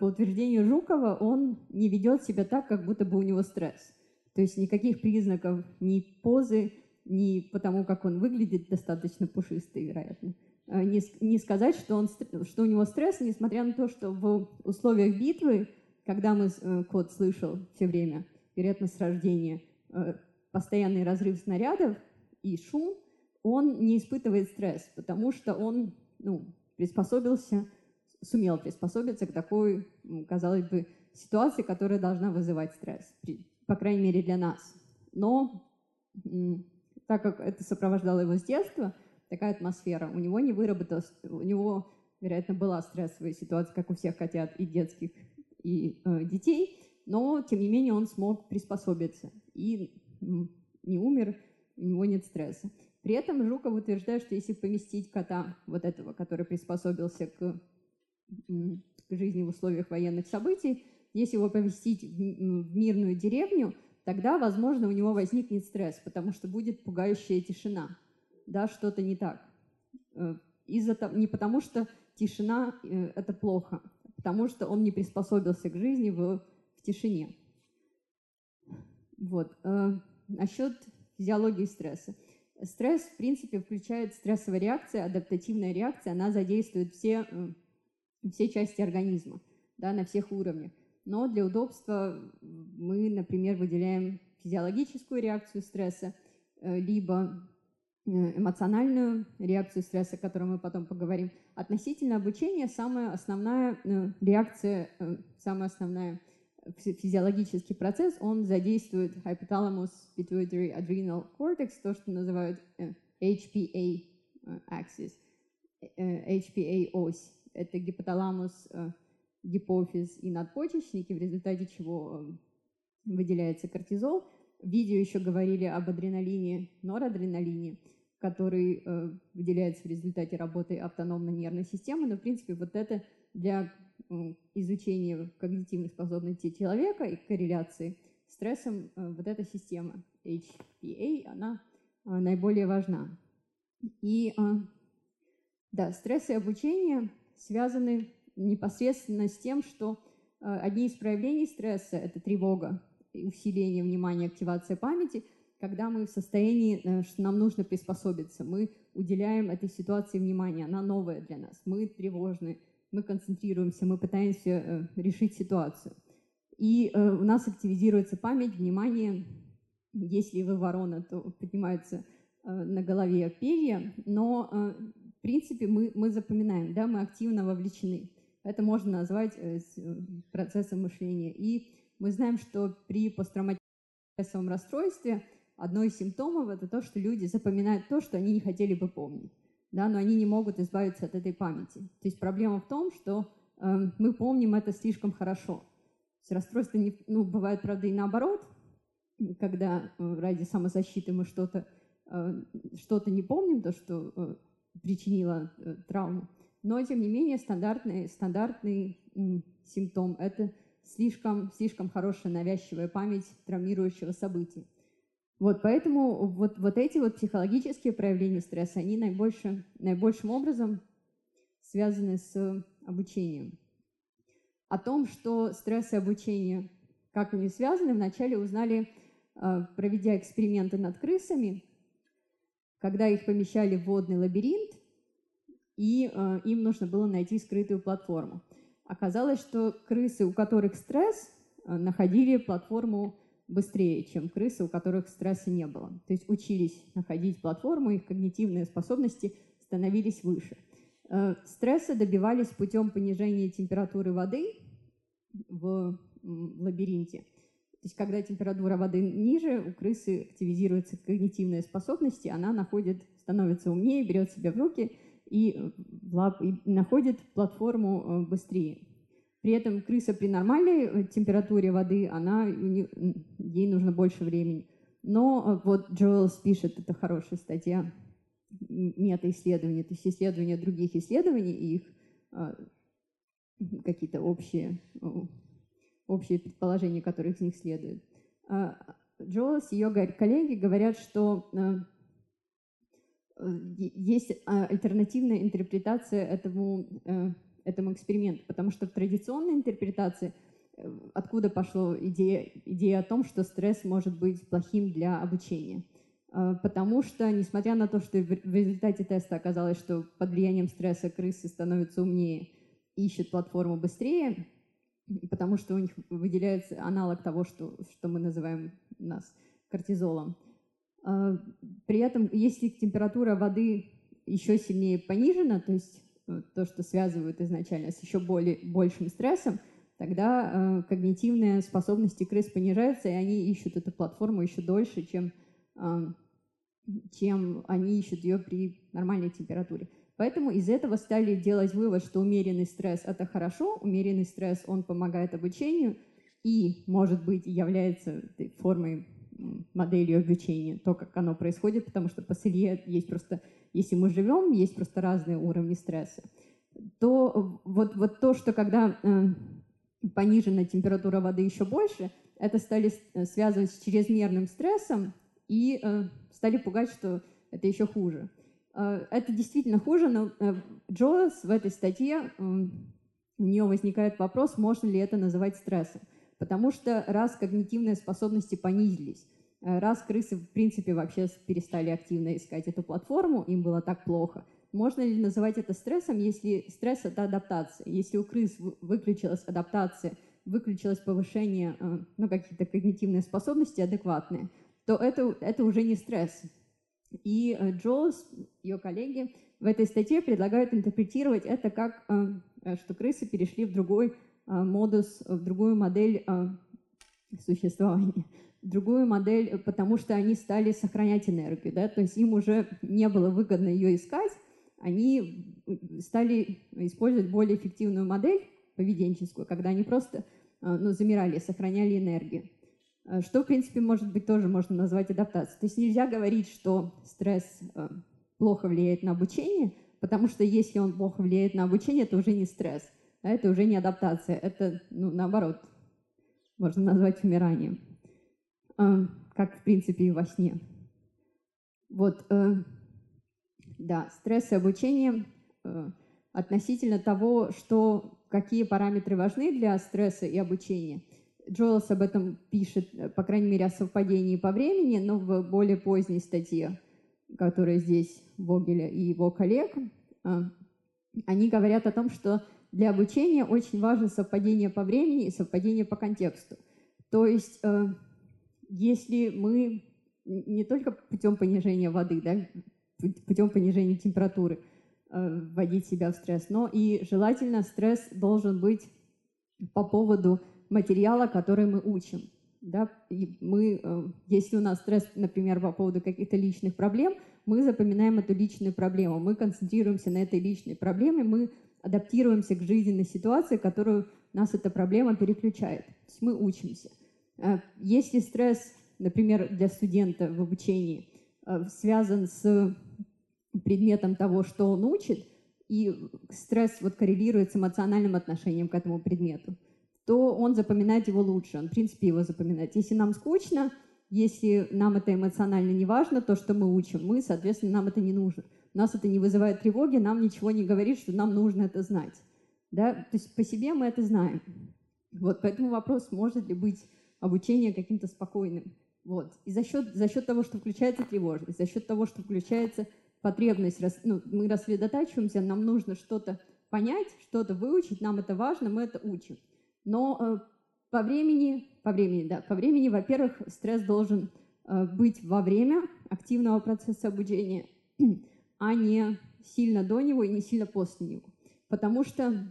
по утверждению Жукова он не ведет себя так, как будто бы у него стресс. То есть никаких признаков ни позы, ни потому, как он выглядит, достаточно пушистый, вероятно, Э, не, не сказать, что, он, что у него стресс, несмотря на то, что в условиях битвы, когда мы, э, кот слышал все время, вероятно, с рождения, э, постоянный разрыв снарядов и шум, он не испытывает стресс, потому что он ну, приспособился, сумел приспособиться к такой, казалось бы, ситуации, которая должна вызывать стресс, по крайней мере для нас. Но так как это сопровождало его с детства, такая атмосфера. У него не выработалась, у него, вероятно, была стрессовая ситуация, как у всех хотят и детских, и э, детей, но, тем не менее, он смог приспособиться и не умер, у него нет стресса. При этом Жуков утверждает, что если поместить кота, вот этого, который приспособился к, к жизни в условиях военных событий, если его поместить в мирную деревню, тогда, возможно, у него возникнет стресс, потому что будет пугающая тишина да, что-то не так. Э, из-за того, не потому, что тишина э, – это плохо, а потому что он не приспособился к жизни в, в тишине. Вот. Э, насчет физиологии стресса. Стресс, в принципе, включает стрессовая реакция, адаптативная реакция, она задействует все, все части организма да, на всех уровнях. Но для удобства мы, например, выделяем физиологическую реакцию стресса, либо Э, эмоциональную реакцию стресса, о которой мы потом поговорим. Относительно обучения самая основная э, реакция, э, самая основная физиологический процесс, он задействует hypothalamus pituitary adrenal cortex, то, что называют HPA axis, HPA ось. Это гипоталамус, гипофиз и надпочечники, в результате чего выделяется кортизол. В видео еще говорили об адреналине, норадреналине – который э, выделяется в результате работы автономной нервной системы. Но, в принципе, вот это для изучения когнитивных способностей человека и корреляции с стрессом, э, вот эта система HPA, она э, наиболее важна. И да, стресс и обучение связаны непосредственно с тем, что одни из проявлений стресса – это тревога, усиление внимания, активация памяти, когда мы в состоянии, что нам нужно приспособиться, мы уделяем этой ситуации внимание, она новая для нас, мы тревожны, мы концентрируемся, мы пытаемся решить ситуацию. И у нас активизируется память, внимание, если вы ворона, то поднимаются э, на голове перья, но э, в принципе мы, мы запоминаем, да, мы активно вовлечены. Это можно назвать э, процессом мышления. И мы знаем, что при посттравматическом расстройстве одно из симптомов это то, что люди запоминают то, что они не хотели бы помнить, да, но они не могут избавиться от этой памяти. То есть проблема в том, что э, мы помним это слишком хорошо. То есть расстройство не, ну, бывает, правда, и наоборот, когда э, ради самозащиты мы что-то э, что не помним, то, что э, причинило травму. Но, тем не менее, стандартный, стандартный симптом – это слишком, слишком хорошая навязчивая память травмирующего события. Вот поэтому вот, вот эти вот психологические проявления стресса, они наибольше, наибольшим образом связаны с обучением. О том, что стресс и обучение как они связаны, вначале узнали Э, проведя эксперименты над крысами, когда их помещали в водный лабиринт, и э, им нужно было найти скрытую платформу. Оказалось, что крысы, у которых стресс, э, находили платформу быстрее, чем крысы, у которых стресса не было. То есть учились находить платформу, их когнитивные способности становились выше. Стресса добивались путем понижения температуры воды в лабиринте – то есть, когда температура воды ниже, у крысы активизируются когнитивные способности, она находит, становится умнее, берет себя в руки и, лап, и находит платформу э, быстрее. При этом крыса при нормальной э, температуре воды, она, ей нужно больше времени. Но э, вот Джоэлс пишет, это хорошая статья, мета-исследования, то есть исследования других исследований и их какие-то общие общие предположения, которые из них следуют. А, Джоэлс и ее коллеги говорят, что э, э, есть а, альтернативная интерпретация этому, э, этому эксперименту, потому что в традиционной интерпретации откуда пошла идея, идея о том, что стресс может быть плохим для обучения. Потому что, несмотря на то, что в результате теста оказалось, что под влиянием стресса крысы становятся умнее, ищут платформу быстрее, потому что у них выделяется аналог того, что, что мы называем нас кортизолом. А, при этом, если температура воды еще сильнее понижена, то есть э, то, что связывают изначально с еще более, большим стрессом, тогда э, когнитивные способности крыс понижаются, и они ищут эту платформу еще дольше, чем, э, чем они ищут ее при нормальной температуре. Поэтому из этого стали делать вывод, что умеренный стресс – это хорошо, умеренный стресс, он помогает обучению и, может быть, является формой, моделью обучения, то, как оно происходит, потому что по сырье есть просто, если мы живем, есть просто разные уровни стресса, то вот, вот то, что когда э, понижена температура воды еще больше, это стали э, связывать с чрезмерным стрессом и э, стали пугать, что это еще хуже. Э, это действительно хуже, но э, Джоэс в этой статье, у нее возникает вопрос, можно ли это называть стрессом. Потому что раз когнитивные способности понизились, э, раз крысы в принципе вообще перестали активно искать эту платформу, им было так плохо, можно ли называть это стрессом, если стресс — это адаптация? Если у крыс выключилась адаптация, выключилось повышение, ну, какие-то когнитивные способности адекватные, то это, это уже не стресс. И э, Джоус, ее коллеги, в этой статье предлагают интерпретировать это как, э, э, что крысы перешли в другой модус, в другую модель существования, в другую модель, потому что они стали сохранять энергию, да, то есть им уже не было выгодно ее искать, они стали использовать более эффективную модель поведенческую, когда они просто ну, замирали, сохраняли энергию. Э, что, в принципе, может быть, тоже можно назвать адаптацией. То есть нельзя говорить, что стресс э, плохо влияет на обучение, потому что если он плохо влияет на обучение, это уже не стресс, а это уже не адаптация, это, ну, наоборот, можно назвать умиранием, э, как, в принципе, и во сне. Вот, да, стресс и обучение относительно того, что какие параметры важны для стресса и обучения. Джоэлс об этом пишет, по крайней мере, о совпадении по времени, но в более поздней статье, которая здесь Вогеля и его коллег, а, они говорят о том, что для обучения очень важно совпадение по времени и совпадение по контексту. То есть, э, если мы не только путем понижения воды, да, путем понижения температуры э, вводить себя в стресс, но и желательно стресс должен быть по поводу материала, который мы учим. Да? И мы, э, если у нас стресс, например, по поводу каких-то личных проблем, мы запоминаем эту личную проблему, мы концентрируемся на этой личной проблеме, мы адаптируемся к жизненной ситуации, которую нас эта проблема переключает. То есть мы учимся. Э, если стресс, например, для студента в обучении э, связан с предметом того, что он учит, и стресс вот коррелирует с эмоциональным отношением к этому предмету, то он запоминает его лучше, он, в принципе, его запоминает. Если нам скучно, если нам это эмоционально не важно, то, что мы учим, мы, соответственно, нам это не нужно. Нас это не вызывает тревоги, нам ничего не говорит, что нам нужно это знать. Да? То есть по себе мы это знаем. Вот, поэтому вопрос, может ли быть обучение каким-то спокойным. Вот. И за счет, за счет того, что включается тревожность, за счет того, что включается потребность, ну, мы рассредотачиваемся, нам нужно что-то понять, что-то выучить, нам это важно, мы это учим. Но э, по времени, по времени, да, по времени, во-первых, стресс должен э, быть во время активного процесса обучения, а не сильно до него и не сильно после него. Потому что,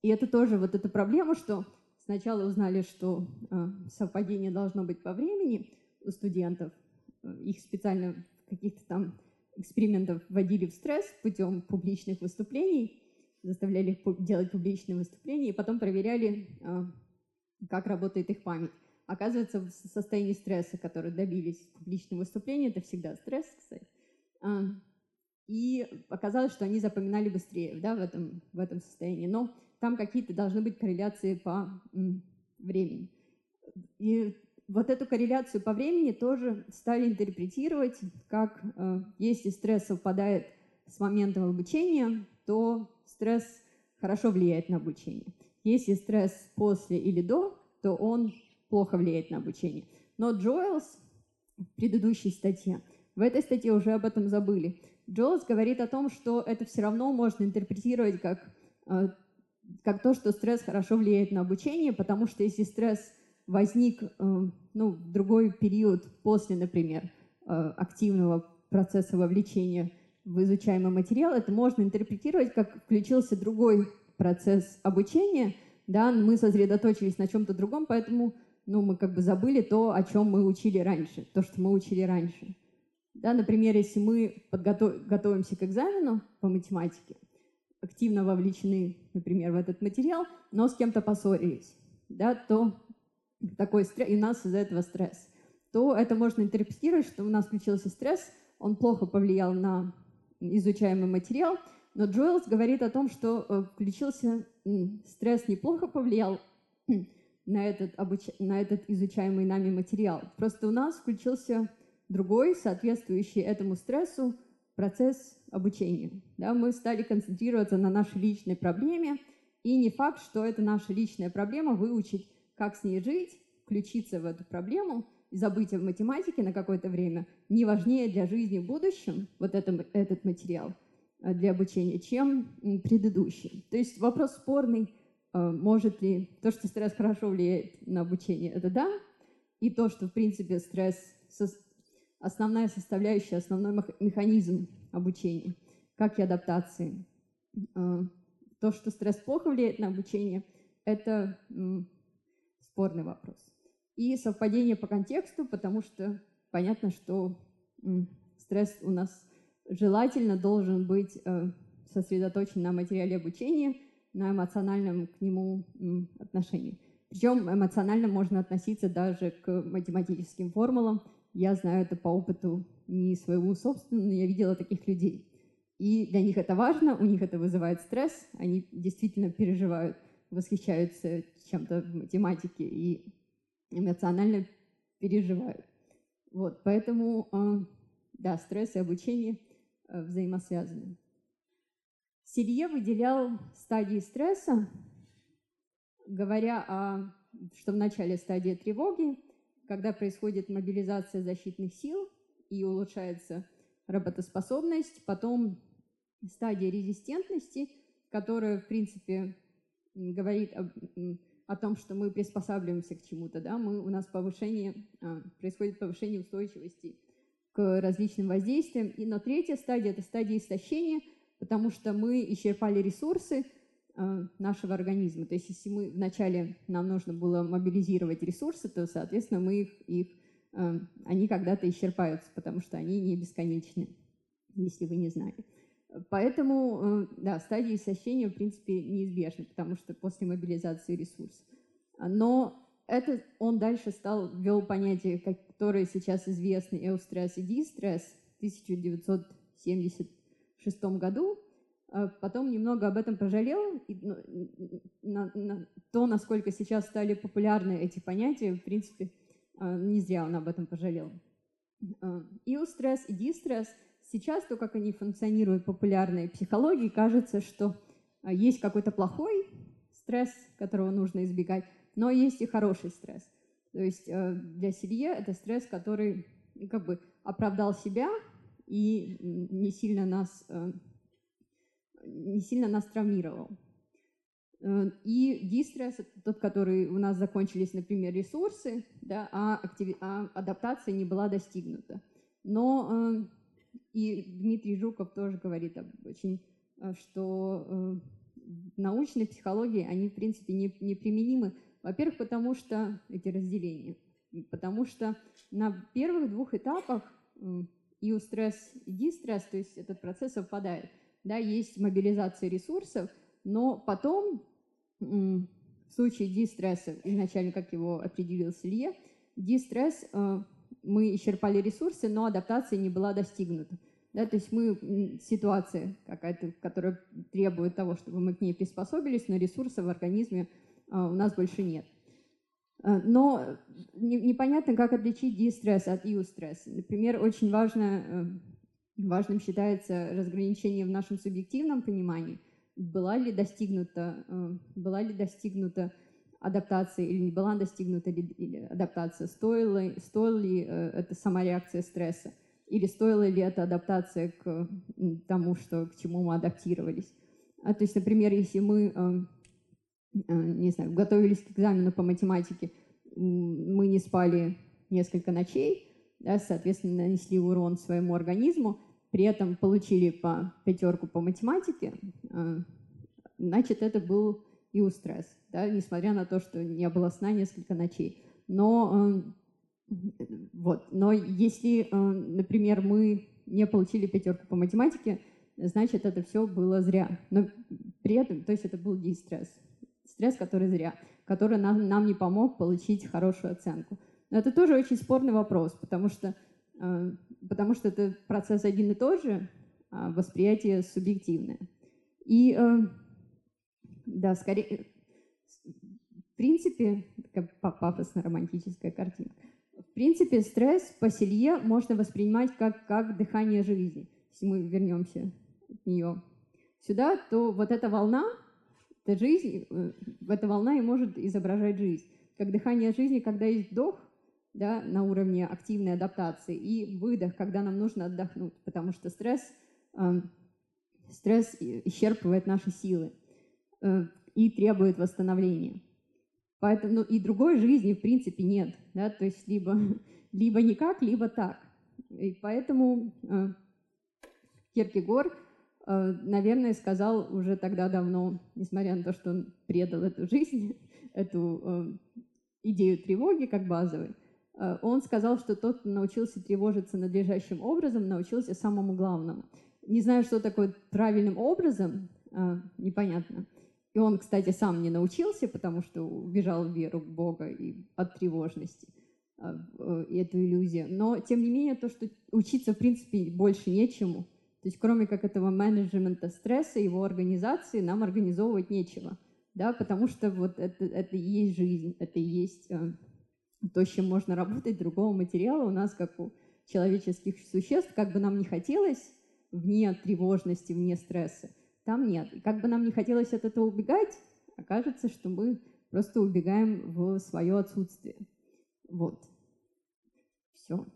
и это тоже вот эта проблема, что сначала узнали, что э, совпадение должно быть по времени у студентов, их специально каких-то там экспериментов вводили в стресс путем публичных выступлений, заставляли их делать публичные выступления, и потом проверяли, а, как работает их память. Оказывается, в состоянии стресса, который добились публичного выступления, это всегда стресс, кстати, а, и оказалось, что они запоминали быстрее да, в, этом, в этом состоянии. Но там какие-то должны быть корреляции по времени. И вот эту корреляцию по времени тоже стали интерпретировать, как э, если стресс совпадает с моментом обучения, то стресс хорошо влияет на обучение. Если стресс после или до, то он плохо влияет на обучение. Но Джоэлс в предыдущей статье, в этой статье уже об этом забыли. Джоэлс говорит о том, что это все равно можно интерпретировать как, э, как то, что стресс хорошо влияет на обучение, потому что если стресс возник э, ну, в другой период после, например, э, активного процесса вовлечения в изучаемый материал, это можно интерпретировать как включился другой процесс обучения, да, мы сосредоточились на чем-то другом, поэтому ну, мы как бы забыли то, о чем мы учили раньше, то, что мы учили раньше. Да, например, если мы готовимся к экзамену по математике, активно вовлечены, например, в этот материал, но с кем-то поссорились, да, то такой стресс, и у нас из-за этого стресс, то это можно интерпретировать, что у нас включился стресс, он плохо повлиял на изучаемый материал, но Джоэлс говорит о том, что э, включился стресс неплохо повлиял на этот, обуч... на этот изучаемый нами материал. Просто у нас включился другой, соответствующий этому стрессу, процесс обучения. Да, мы стали концентрироваться на нашей личной проблеме, и не факт, что это наша личная проблема выучить, как с ней жить, включиться в эту проблему и забыть о математике на какое-то время не важнее для жизни в будущем, вот это, этот материал э, для обучения, чем предыдущий. То есть вопрос спорный, э, может ли то, что стресс хорошо влияет на обучение, это да, и то, что, в принципе, стресс — основная составляющая, основной механизм обучения, как и адаптации. Э, то, что стресс плохо влияет на обучение, это спорный вопрос. И совпадение по контексту, потому что понятно, что стресс у нас желательно должен быть э, сосредоточен на материале обучения, на эмоциональном к нему отношении. Причем эмоционально можно относиться даже к математическим формулам. Я знаю это по опыту не своему собственному, но я видела таких людей. И для них это важно, у них это вызывает стресс, они действительно переживают, восхищаются чем-то в математике и эмоционально переживают. Вот, поэтому, а, да, стресс и обучение а, взаимосвязаны. Селье выделял стадии стресса говоря о, что в начале стадии тревоги, когда происходит мобилизация защитных сил и улучшается работоспособность, потом стадия резистентности, которая, в принципе, говорит об, о том, что мы приспосабливаемся к чему-то, да, мы, у нас повышение, а, происходит повышение устойчивости к различным воздействиям. И, но третья стадия – это стадия истощения, потому что мы исчерпали ресурсы нашего организма. То есть если мы вначале нам нужно было мобилизировать ресурсы, то, соответственно, мы их, их а, они когда-то исчерпаются, потому что они не бесконечны, если вы не знали. Поэтому, э, да, стадия истощения, в принципе, неизбежна, потому что после мобилизации ресурсов. Но это он дальше стал, ввел понятие, которые сейчас известны, эустресс и дистресс в 1976 году. А потом немного об этом пожалел. И, ну, на, на, то, насколько сейчас стали популярны эти понятия, в принципе, а, не зря он об этом пожалел. Иостресс и дистресс – Сейчас то, как они функционируют в популярной психологии, кажется, что а, есть какой-то плохой стресс, которого нужно избегать, но есть и хороший стресс. То есть для Селье это стресс, который как бы оправдал себя и не сильно нас, не сильно нас травмировал. Э, и дистресс – тот, который у нас закончились, например, ресурсы, да, а, активи... а адаптация не была достигнута. Но и Дмитрий Жуков тоже говорит об очень, э, что э, в научной психологии они, в принципе, не, не применимы. Во-первых, потому что эти разделения. Потому что на первых двух этапах и у стресс, и дистресс, то есть этот процесс совпадает. Да, есть мобилизация ресурсов, но потом в случае дистресса, изначально как его определил Селье, дистресс э, мы исчерпали ресурсы, но адаптация не была достигнута. Да, то есть мы ситуация какая-то, которая требует того, чтобы мы к ней приспособились, но ресурсов в организме а, у нас больше нет. А, но не, непонятно, как отличить дистресс от иустресс. Например, очень важно, э, важным считается разграничение в нашем субъективном понимании. Была ли достигнута, э, была ли достигнута адаптация или не была достигнута адаптация, стоила, стоила ли э, это сама реакция стресса, или стоила ли это адаптация к тому, что, к чему мы адаптировались. А, то есть, например, если мы, э, не знаю, готовились к экзамену по математике, мы не спали несколько ночей, да, соответственно, нанесли урон своему организму, при этом получили по пятерку по математике, значит, это был иустресс да, несмотря на то, что не было сна несколько ночей. Но, вот, но если, э, например, мы не получили пятерку по математике, значит, это все было зря. Но при этом, то есть это был дистресс. Стресс, который зря, который нам, нам не помог получить хорошую оценку. Но это тоже очень спорный вопрос, потому что, потому что это процесс один и тот же, а восприятие субъективное. И да, скорее, принципе, такая пафосно-романтическая картинка. В принципе, стресс по Селье можно воспринимать как, как дыхание жизни. Если мы вернемся от нее сюда, то вот эта волна, эта жизнь, э, эта волна и может изображать жизнь. Как дыхание жизни, когда есть вдох, да, на уровне активной адаптации, и выдох, когда нам нужно отдохнуть, потому что стресс, э, стресс исчерпывает наши силы э, и требует восстановления. Поэтому ну, и другой жизни в принципе нет, да, то есть либо, либо никак, либо так. И поэтому э, Киркегор, э, наверное, сказал уже тогда давно, несмотря на то, что он предал эту жизнь, эту э, идею тревоги как базовой, он сказал, что тот, научился тревожиться надлежащим образом, научился самому главному. Не знаю, что такое правильным образом, э, непонятно. И он, кстати, сам не научился, потому что убежал в веру в Бога и от тревожности, э, и эту иллюзию. Но, тем не менее, то, что учиться, в принципе, больше нечему. То есть, кроме как этого менеджмента стресса, его организации, нам организовывать нечего. Да, потому что вот это, это и есть жизнь, это и есть э, то, с чем можно работать, другого материала у нас, как у человеческих существ, как бы нам не хотелось, вне тревожности, вне стресса, там нет. И как бы нам не хотелось от этого убегать, окажется, что мы просто убегаем в свое отсутствие. Вот. Все.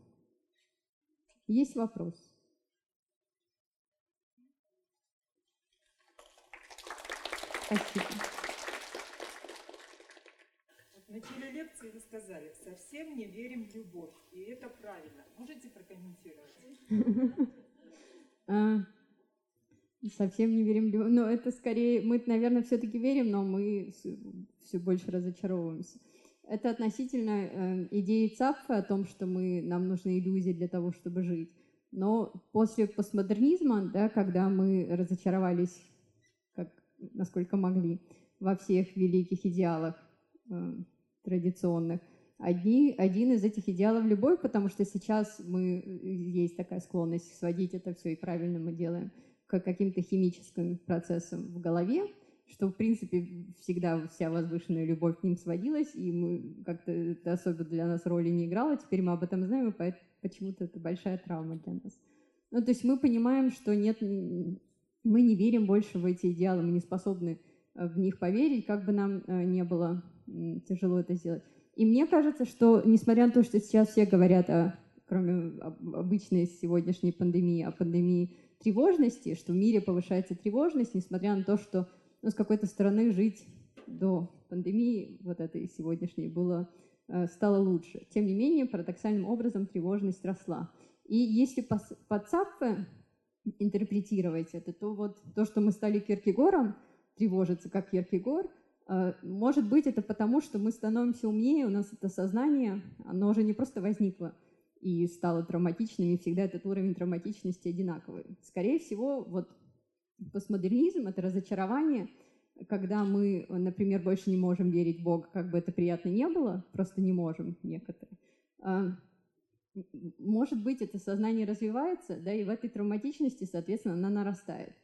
Есть вопрос? Спасибо. Начале лекции вы сказали, совсем не верим в любовь, и это правильно. Можете прокомментировать? А, Совсем не верим в любовь. Но это скорее, мы, наверное, все-таки верим, но мы все больше разочаровываемся. Это относительно э, идеи Цапфа о том, что мы, нам нужны иллюзии для того, чтобы жить. Но после постмодернизма, да, когда мы разочаровались, как, насколько могли, во всех великих идеалах э, традиционных, одни, один из этих идеалов – любовь, потому что сейчас мы, э, есть такая склонность сводить это все, и правильно мы делаем – к каким-то химическим процессам в голове, что, в принципе, всегда вся возвышенная любовь к ним сводилась, и мы как-то это особо для нас роли не играло. Теперь мы об этом знаем, и почему-то это большая травма для нас. Ну, то есть мы понимаем, что нет, мы не верим больше в эти идеалы, мы не способны э, в них поверить, как бы нам э, не было тяжело это сделать. И мне кажется, что, несмотря на то, что сейчас все говорят о, кроме обычной сегодняшней пандемии, о пандемии тревожности, что в мире повышается тревожность, несмотря на то, что ну, с какой-то стороны жить до пандемии, вот этой сегодняшней, было, э, стало лучше. Тем не менее, парадоксальным образом тревожность росла. И если по, Цапфе интерпретировать это, то вот то, что мы стали Киркегором, тревожиться как Киркегор, может быть, это потому, что мы становимся умнее, у нас это сознание, оно уже не просто возникло, и стало травматичным, и всегда этот уровень травматичности одинаковый. Скорее всего, вот постмодернизм — это разочарование, когда мы, например, больше не можем верить в Бога, как бы это приятно не было, просто не можем некоторые. А, может быть, это сознание развивается, да, и в этой травматичности, соответственно, она нарастает.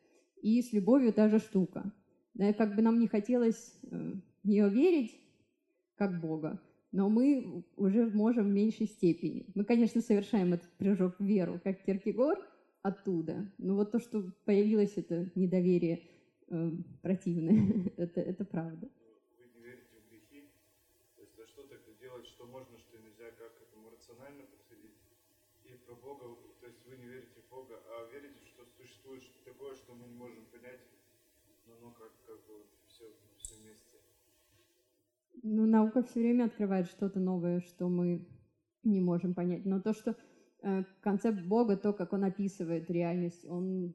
И с любовью та же штука. Да, как бы нам не хотелось э, в нее верить, как Бога, но мы уже можем в меньшей степени. Мы, конечно, совершаем этот прыжок в веру, как Киркегор, оттуда. Но вот то, что появилось это недоверие э, противное, это, это правда. Вы не верите в грехи? То есть, а что тогда делать, что можно, что нельзя, как к этому рационально подходить? И про Бога, то есть вы не верите в Бога, а верите, что существует такое, что мы не можем понять, но оно как, как бы все, все вместе. Ну, наука все время открывает что-то новое, что мы не можем понять. Но то, что э, концепт Бога, то, как он описывает реальность, он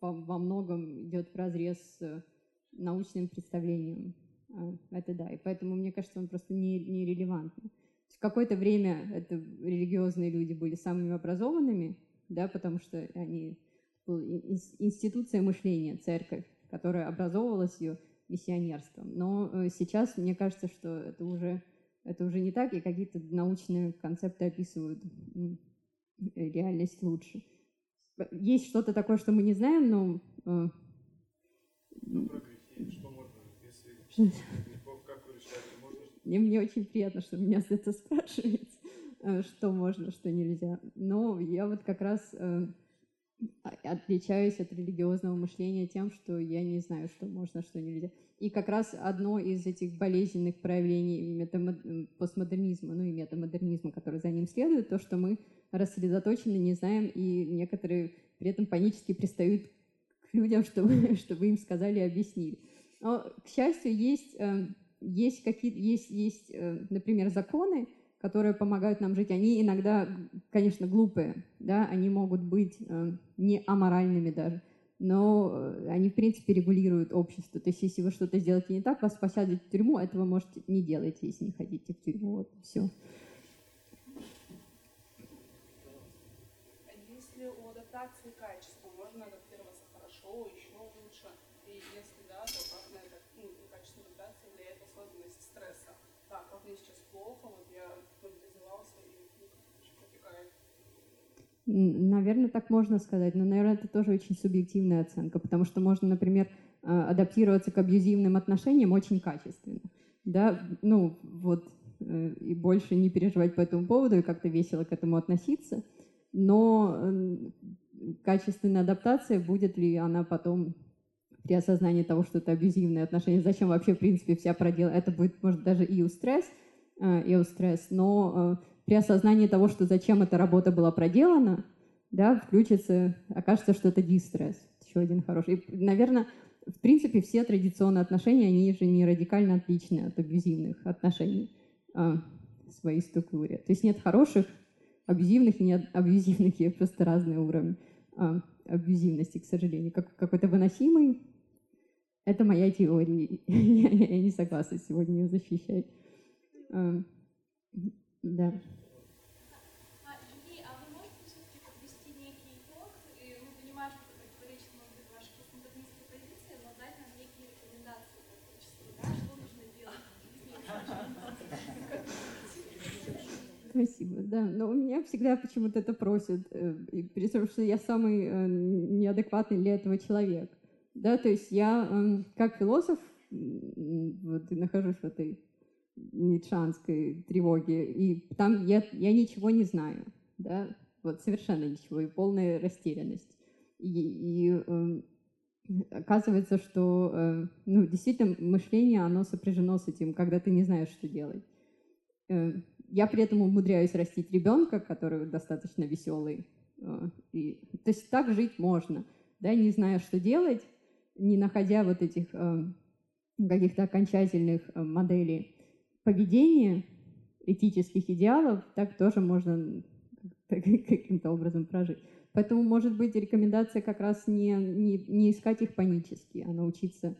во, во многом идет в разрез с научным представлением. Э, это да. И поэтому, мне кажется, он просто не, нерелевантный. В какое-то время это религиозные люди были самыми образованными, да, потому что они институция мышления, церковь, которая образовывалась ее миссионерством. Но э, сейчас мне кажется, что это уже, это уже не так, и какие-то научные концепты описывают реальность лучше. Есть что-то такое, что мы не знаем, но... Э, ну, про грехи, что можно, если грехов, как вы решаете, можно... Мне, мне очень приятно, что меня за это спрашиваете, э, что можно, что нельзя. Но я вот как раз отличаюсь от религиозного мышления тем, что я не знаю, что можно, что нельзя. И как раз одно из этих болезненных проявлений постмодернизма, ну и метамодернизма, который за ним следует, то, что мы рассредоточены, не знаем, и некоторые при этом панически пристают к людям, чтобы, чтобы им сказали и объяснили. Но, к счастью, есть, э, есть, какие, есть, есть, э, например, законы, которые помогают нам жить, они иногда, конечно, глупые, да, они могут быть э, не аморальными даже, но э, они, в принципе, регулируют общество. То есть, если вы что-то сделаете не так, вас посадят в тюрьму, этого можете не делать, если не хотите в тюрьму. Вот, все. Если у адаптации качества можно адаптироваться хорошо, еще лучше, и если да, то как на это, ну, качество адаптации влияет особенность стресса. Так, как мне сейчас плохо, вот я мобилизовался и ну. Наверное, так можно сказать, но, наверное, это тоже очень субъективная оценка, потому что можно, например, а, адаптироваться к абьюзивным отношениям очень качественно, да, ну, вот, э, и больше не переживать по этому поводу и как-то весело к этому относиться, но качественная адаптация, будет ли она потом при осознании того, что это абьюзивные отношения, зачем вообще, в принципе, вся проделана, это будет, может, даже и у стресс, и у стресс, но при осознании того, что зачем эта работа была проделана, да, включится, окажется, что это дистресс. Еще один хороший. И, наверное, в принципе, все традиционные отношения, они же не радикально отличны от абьюзивных отношений а, в своей структуре. То есть нет хороших, абьюзивных и нет абьюзивных, есть просто разные уровни абьюзивности, к сожалению. Как, какой-то выносимый, это моя теория. я, не согласна сегодня ее защищать. А, да. Спасибо, да. Но у меня всегда почему-то это просят, э, при том, что я самый э, неадекватный для этого человек. Да, то есть я эм, как философ вот, нахожусь в этой ницшанской тревоге, и там я, я ничего не знаю, да, вот совершенно ничего, и полная растерянность. И, и э, оказывается, что э, ну, действительно мышление, оно сопряжено с этим, когда ты не знаешь, что делать. Э, я при этом умудряюсь растить ребенка, который достаточно веселый. Э, и, то есть так жить можно, да, не зная, что делать, не находя вот этих э, каких-то окончательных э, моделей поведения, этических идеалов, так тоже можно каким-то образом прожить. Поэтому, может быть, рекомендация как раз не, не, не искать их панически, а научиться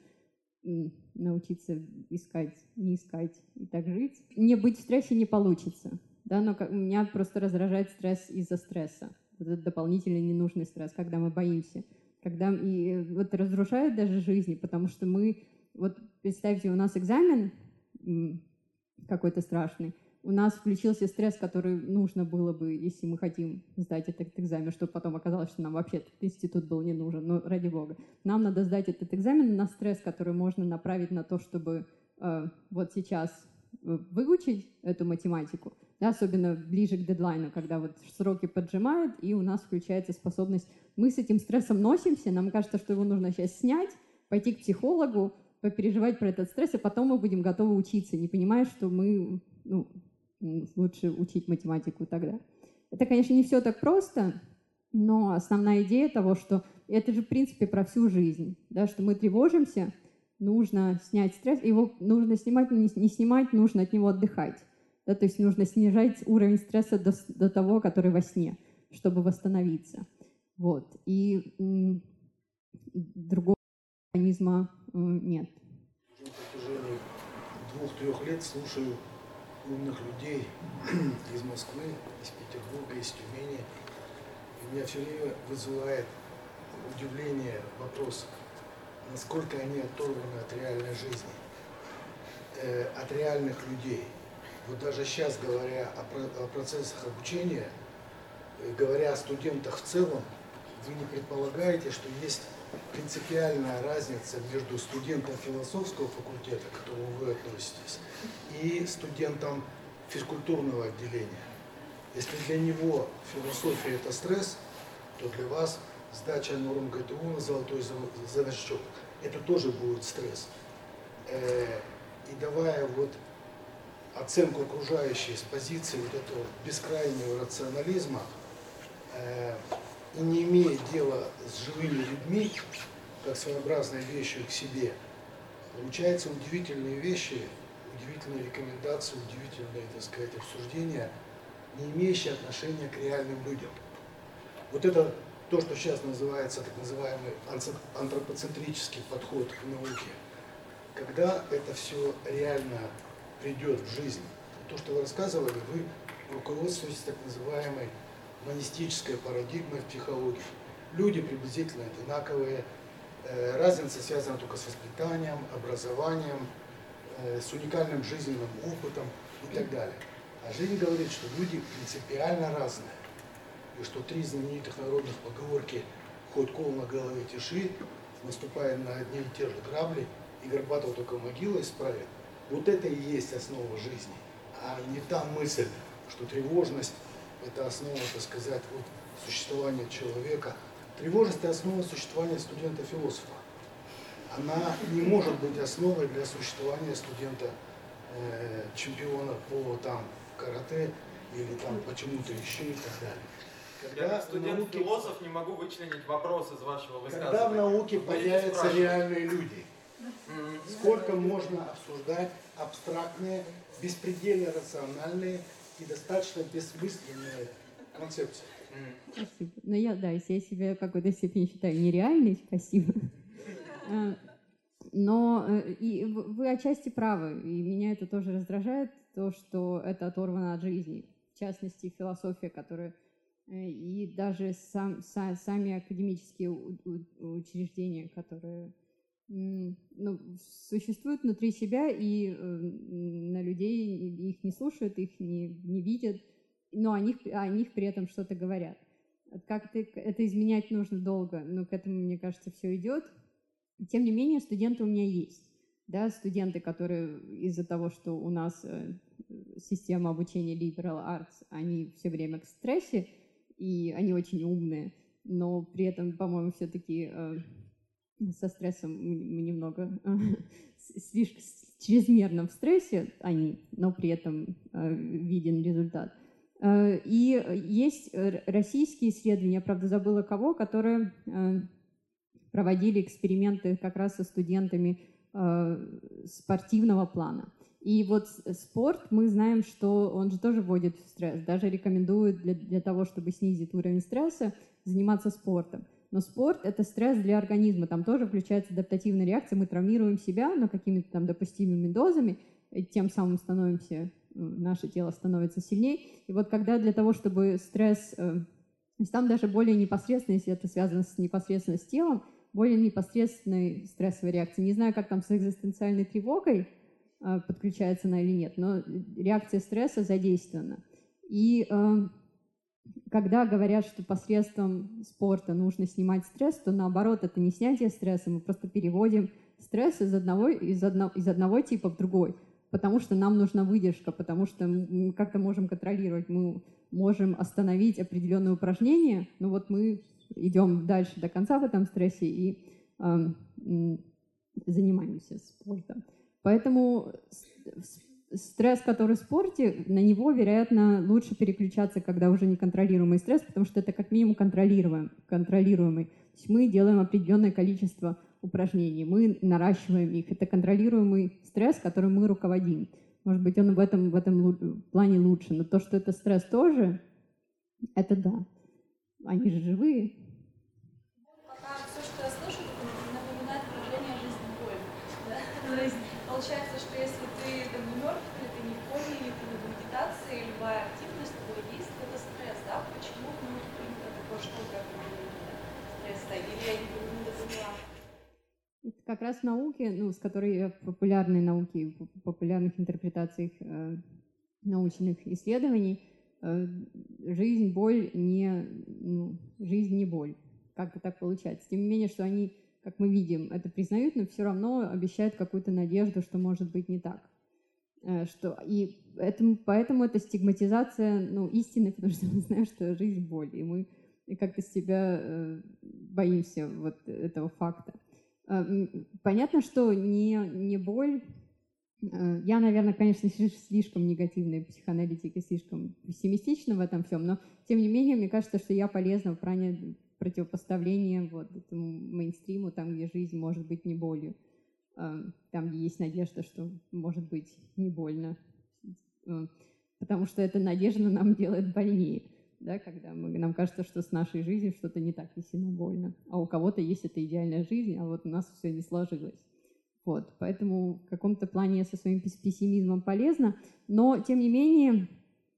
научиться искать, не искать и так жить. Не быть в стрессе не получится, да, но как, меня просто раздражает стресс из-за стресса. Этот дополнительный ненужный стресс, когда мы боимся. Когда, и вот разрушает даже жизни, потому что мы, вот представьте, у нас экзамен какой-то страшный, у нас включился стресс, который нужно было бы, если мы хотим сдать этот экзамен, чтобы потом оказалось, что нам вообще этот институт был не нужен, но ради бога. Нам надо сдать этот экзамен на стресс, который можно направить на то, чтобы э, вот сейчас э, выучить эту математику, особенно ближе к дедлайну, когда вот сроки поджимают, и у нас включается способность, мы с этим стрессом носимся, нам кажется, что его нужно сейчас снять, пойти к психологу, попереживать про этот стресс, и потом мы будем готовы учиться, не понимая, что мы ну, лучше учить математику тогда. Это, конечно, не все так просто, но основная идея того, что это же, в принципе, про всю жизнь, да, что мы тревожимся, нужно снять стресс, его нужно снимать, не снимать, нужно от него отдыхать. Да, то есть нужно снижать уровень стресса до, до того, который во сне, чтобы восстановиться. Вот. И м, другого механизма м, нет. На протяжении двух-трех лет слушаю умных людей из Москвы, из Петербурга, из Тюмени. И меня все время вызывает удивление вопрос, насколько они оторваны от реальной жизни, э, от реальных людей. Вот даже сейчас, говоря о, о процессах обучения, э, говоря о студентах в целом, вы не предполагаете, что есть принципиальная разница между студентом философского факультета, к которому вы относитесь, и студентом физкультурного отделения. Если для него философия – это стресс, то для вас сдача норм ГТУ на золотой значок – это тоже будет стресс. Э, и давая вот оценку окружающей с позиции вот этого бескрайнего рационализма, э, и не имея дела с живыми людьми, как своеобразной вещью к себе, получаются удивительные вещи, удивительные рекомендации, удивительные, так сказать, обсуждения, не имеющие отношения к реальным людям. Вот это то, что сейчас называется так называемый антропоцентрический подход к науке. Когда это все реально придет в жизнь, то, что вы рассказывали, вы руководствуетесь так называемой монистической парадигмой в психологии. Люди приблизительно одинаковые, э, разница связана только с воспитанием, образованием, э, с уникальным жизненным опытом и так далее. А жизнь говорит, что люди принципиально разные. И что три знаменитых народных поговорки «Хоть кол на голове тиши», наступая на одни и те же грабли, и Горбатого только могила исправит. Вот это и есть основа жизни, а не та мысль, что тревожность это основа, так сказать, вот, существования человека. Тревожность – это основа существования студента-философа. она не может быть основой для существования студента э, по там карате или там почему-то еще и так далее. Когда Я студент-философ не могу вычленить вопрос из вашего высказывания. Когда в науке появятся реальные люди, сколько можно обсуждать абстрактные, беспредельно рациональные и достаточно бессмысленные концепции? Спасибо. Ну, я, да, если я себя в какой-то степени считаю нереальной, спасибо. А, но э, и вы отчасти правы, и меня это тоже раздражает, то, что это оторвано от жизни. В частности, философия, которая э, и даже сам, са, сами академические учреждения, которые ну, существуют внутри себя, и э, на людей их не слушают, их не, не видят, но о них, о них при этом что-то говорят. Как это, это изменять нужно долго, но к этому, мне кажется, все идет. Тем не менее, студенты у меня есть. Да, студенты, которые из-за того, что у нас э, система обучения liberal arts, они все время в стрессе, и они очень умные, но при этом, по-моему, все-таки э, со стрессом мы немного э, слишком чрезмерно в стрессе они, но при этом виден результат. И есть российские исследования, правда, забыла кого, которые проводили эксперименты как раз со студентами э, спортивного плана. И вот спорт, мы знаем, что он же тоже вводит в стресс, даже рекомендуют для, для того, чтобы снизить уровень стресса, заниматься спортом. Но спорт – это стресс для организма, там тоже включается адаптативная реакция, мы травмируем себя, но какими-то там допустимыми дозами, тем самым становимся, наше тело становится сильнее. И вот когда для того, чтобы стресс, э, то есть там даже более непосредственно, если это связано с непосредственно с телом, более непосредственной стрессовой реакции. Не знаю, как там с экзистенциальной тревогой э, подключается она или нет, но реакция стресса задействована. И э, когда говорят, что посредством спорта нужно снимать стресс, то наоборот, это не снятие стресса, мы просто переводим стресс из одного, из одного, из одного типа в другой, потому что нам нужна выдержка, потому что мы как-то можем контролировать, мы можем остановить определенные упражнения, но вот мы идем дальше до конца в этом стрессе и э, занимаемся спортом. Поэтому стресс, который в спорте, на него, вероятно, лучше переключаться, когда уже неконтролируемый стресс, потому что это как минимум контролируем, контролируемый. То есть мы делаем определенное количество упражнений, мы наращиваем их. Это контролируемый стресс, которым мы руководим. Может быть, он в этом, в этом плане лучше, но то, что это стресс тоже, это да. Они же живые. Пока все, что я слышу, напоминает выражение жизни. Да? То есть получается, что если ты там, не мертв, или ты не в коме, или ты на медитации, любая активность, твой действие, это стресс, да? Почему ну, принято такое штука стресса? Или я не поняла? Это как раз в науке, ну, с которой я в популярной науке, в популярных интерпретациях э, научных исследований, Э, жизнь, боль не, ну, жизнь не боль. Как-то так получается. Тем не менее, что они, как мы видим, это признают, но все равно обещают какую-то надежду, что может быть не так. Э, что, и этому, поэтому это стигматизация ну, истины, потому что мы знаем, что жизнь боль, и мы как-то себя э, боимся вот этого факта. Понятно, что не, не боль. Э, я, наверное, конечно, слишком негативный психоаналитик слишком пессимистична в этом всем, но тем не менее, мне кажется, что я полезна в плане противопоставления вот этому мейнстриму, там, где жизнь может быть не болью, э, там, где есть надежда, что может быть не больно, э, потому что эта надежда нам делает больнее, да, когда мы, нам кажется, что с нашей жизнью что-то не так и сильно больно, а у кого-то есть эта идеальная жизнь, а вот у нас все не сложилось. Вот, поэтому в каком-то плане я со своим пессимизмом полезна, но тем не менее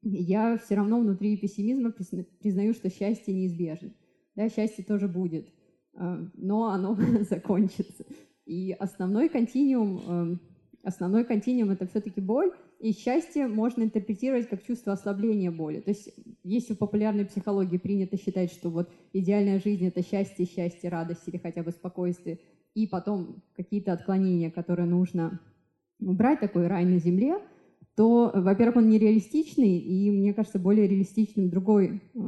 я все равно внутри пессимизма признаю, что счастье неизбежно. Да, счастье тоже будет, а, но оно закончится. И основной континуум, эм, основной континуум это все-таки боль, и счастье можно интерпретировать как чувство ослабления боли. То есть если в популярной психологии принято считать, что вот идеальная жизнь — это счастье, счастье, радость или хотя бы спокойствие, и потом какие-то отклонения, которые нужно убрать, такой рай на земле, то, во-первых, он нереалистичный, и, мне кажется, более реалистичным другой э,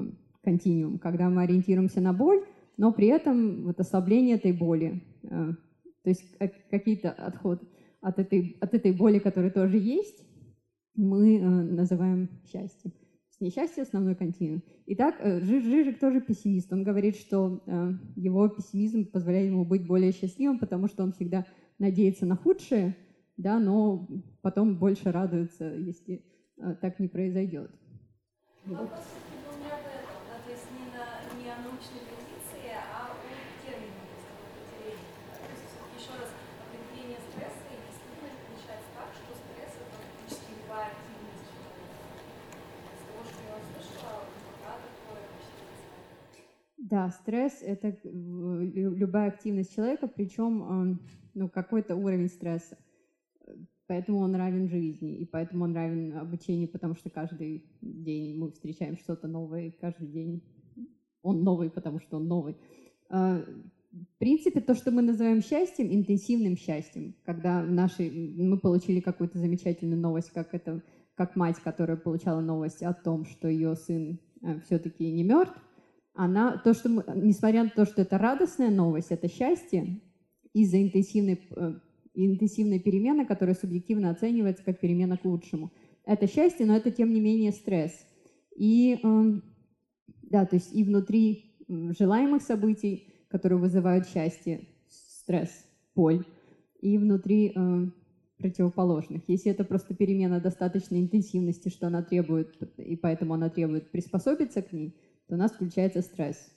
континуум, когда мы ориентируемся на боль, но при этом вот ослабление этой боли. Э, То есть какие-то отход от этой, от этой боли, которая тоже есть, мы называем счастьем. Несчастье – основной континуум. Итак, Жижик тоже пессимист. Он говорит, что его пессимизм позволяет ему быть более счастливым, потому что он всегда надеется на худшее, да, но потом больше радуется, если так не произойдет. Вопрос у меня в этом, да, то есть не, на, не о научной позиции, а о термине определения. Да, то есть еще раз, определение стресса и действительно отмечается так, что стресс это практически любая активность Из того, что я услышала, пока такое Да, стресс – это любая активность человека, причем ну, какой-то уровень стресса. Поэтому он равен жизни, и поэтому он равен обучению, потому что каждый день мы встречаем что-то новое, каждый день он новый, потому что он новый. А, в принципе, то, что мы называем счастьем, интенсивным счастьем, когда наши, мы получили какую-то замечательную новость, как, это, как мать, которая получала новость о том, что ее сын э, все-таки не мертв, она, то, что мы, несмотря на то, что это радостная новость, это счастье, из-за интенсивной э, интенсивная перемена, которая субъективно оценивается как перемена к лучшему. Это счастье, но это тем не менее стресс. И эм, да, то есть и внутри желаемых событий, которые вызывают счастье, стресс, боль, и внутри э, противоположных. Если это просто перемена достаточной интенсивности, что она требует, и поэтому она требует приспособиться к ней, то у нас включается стресс,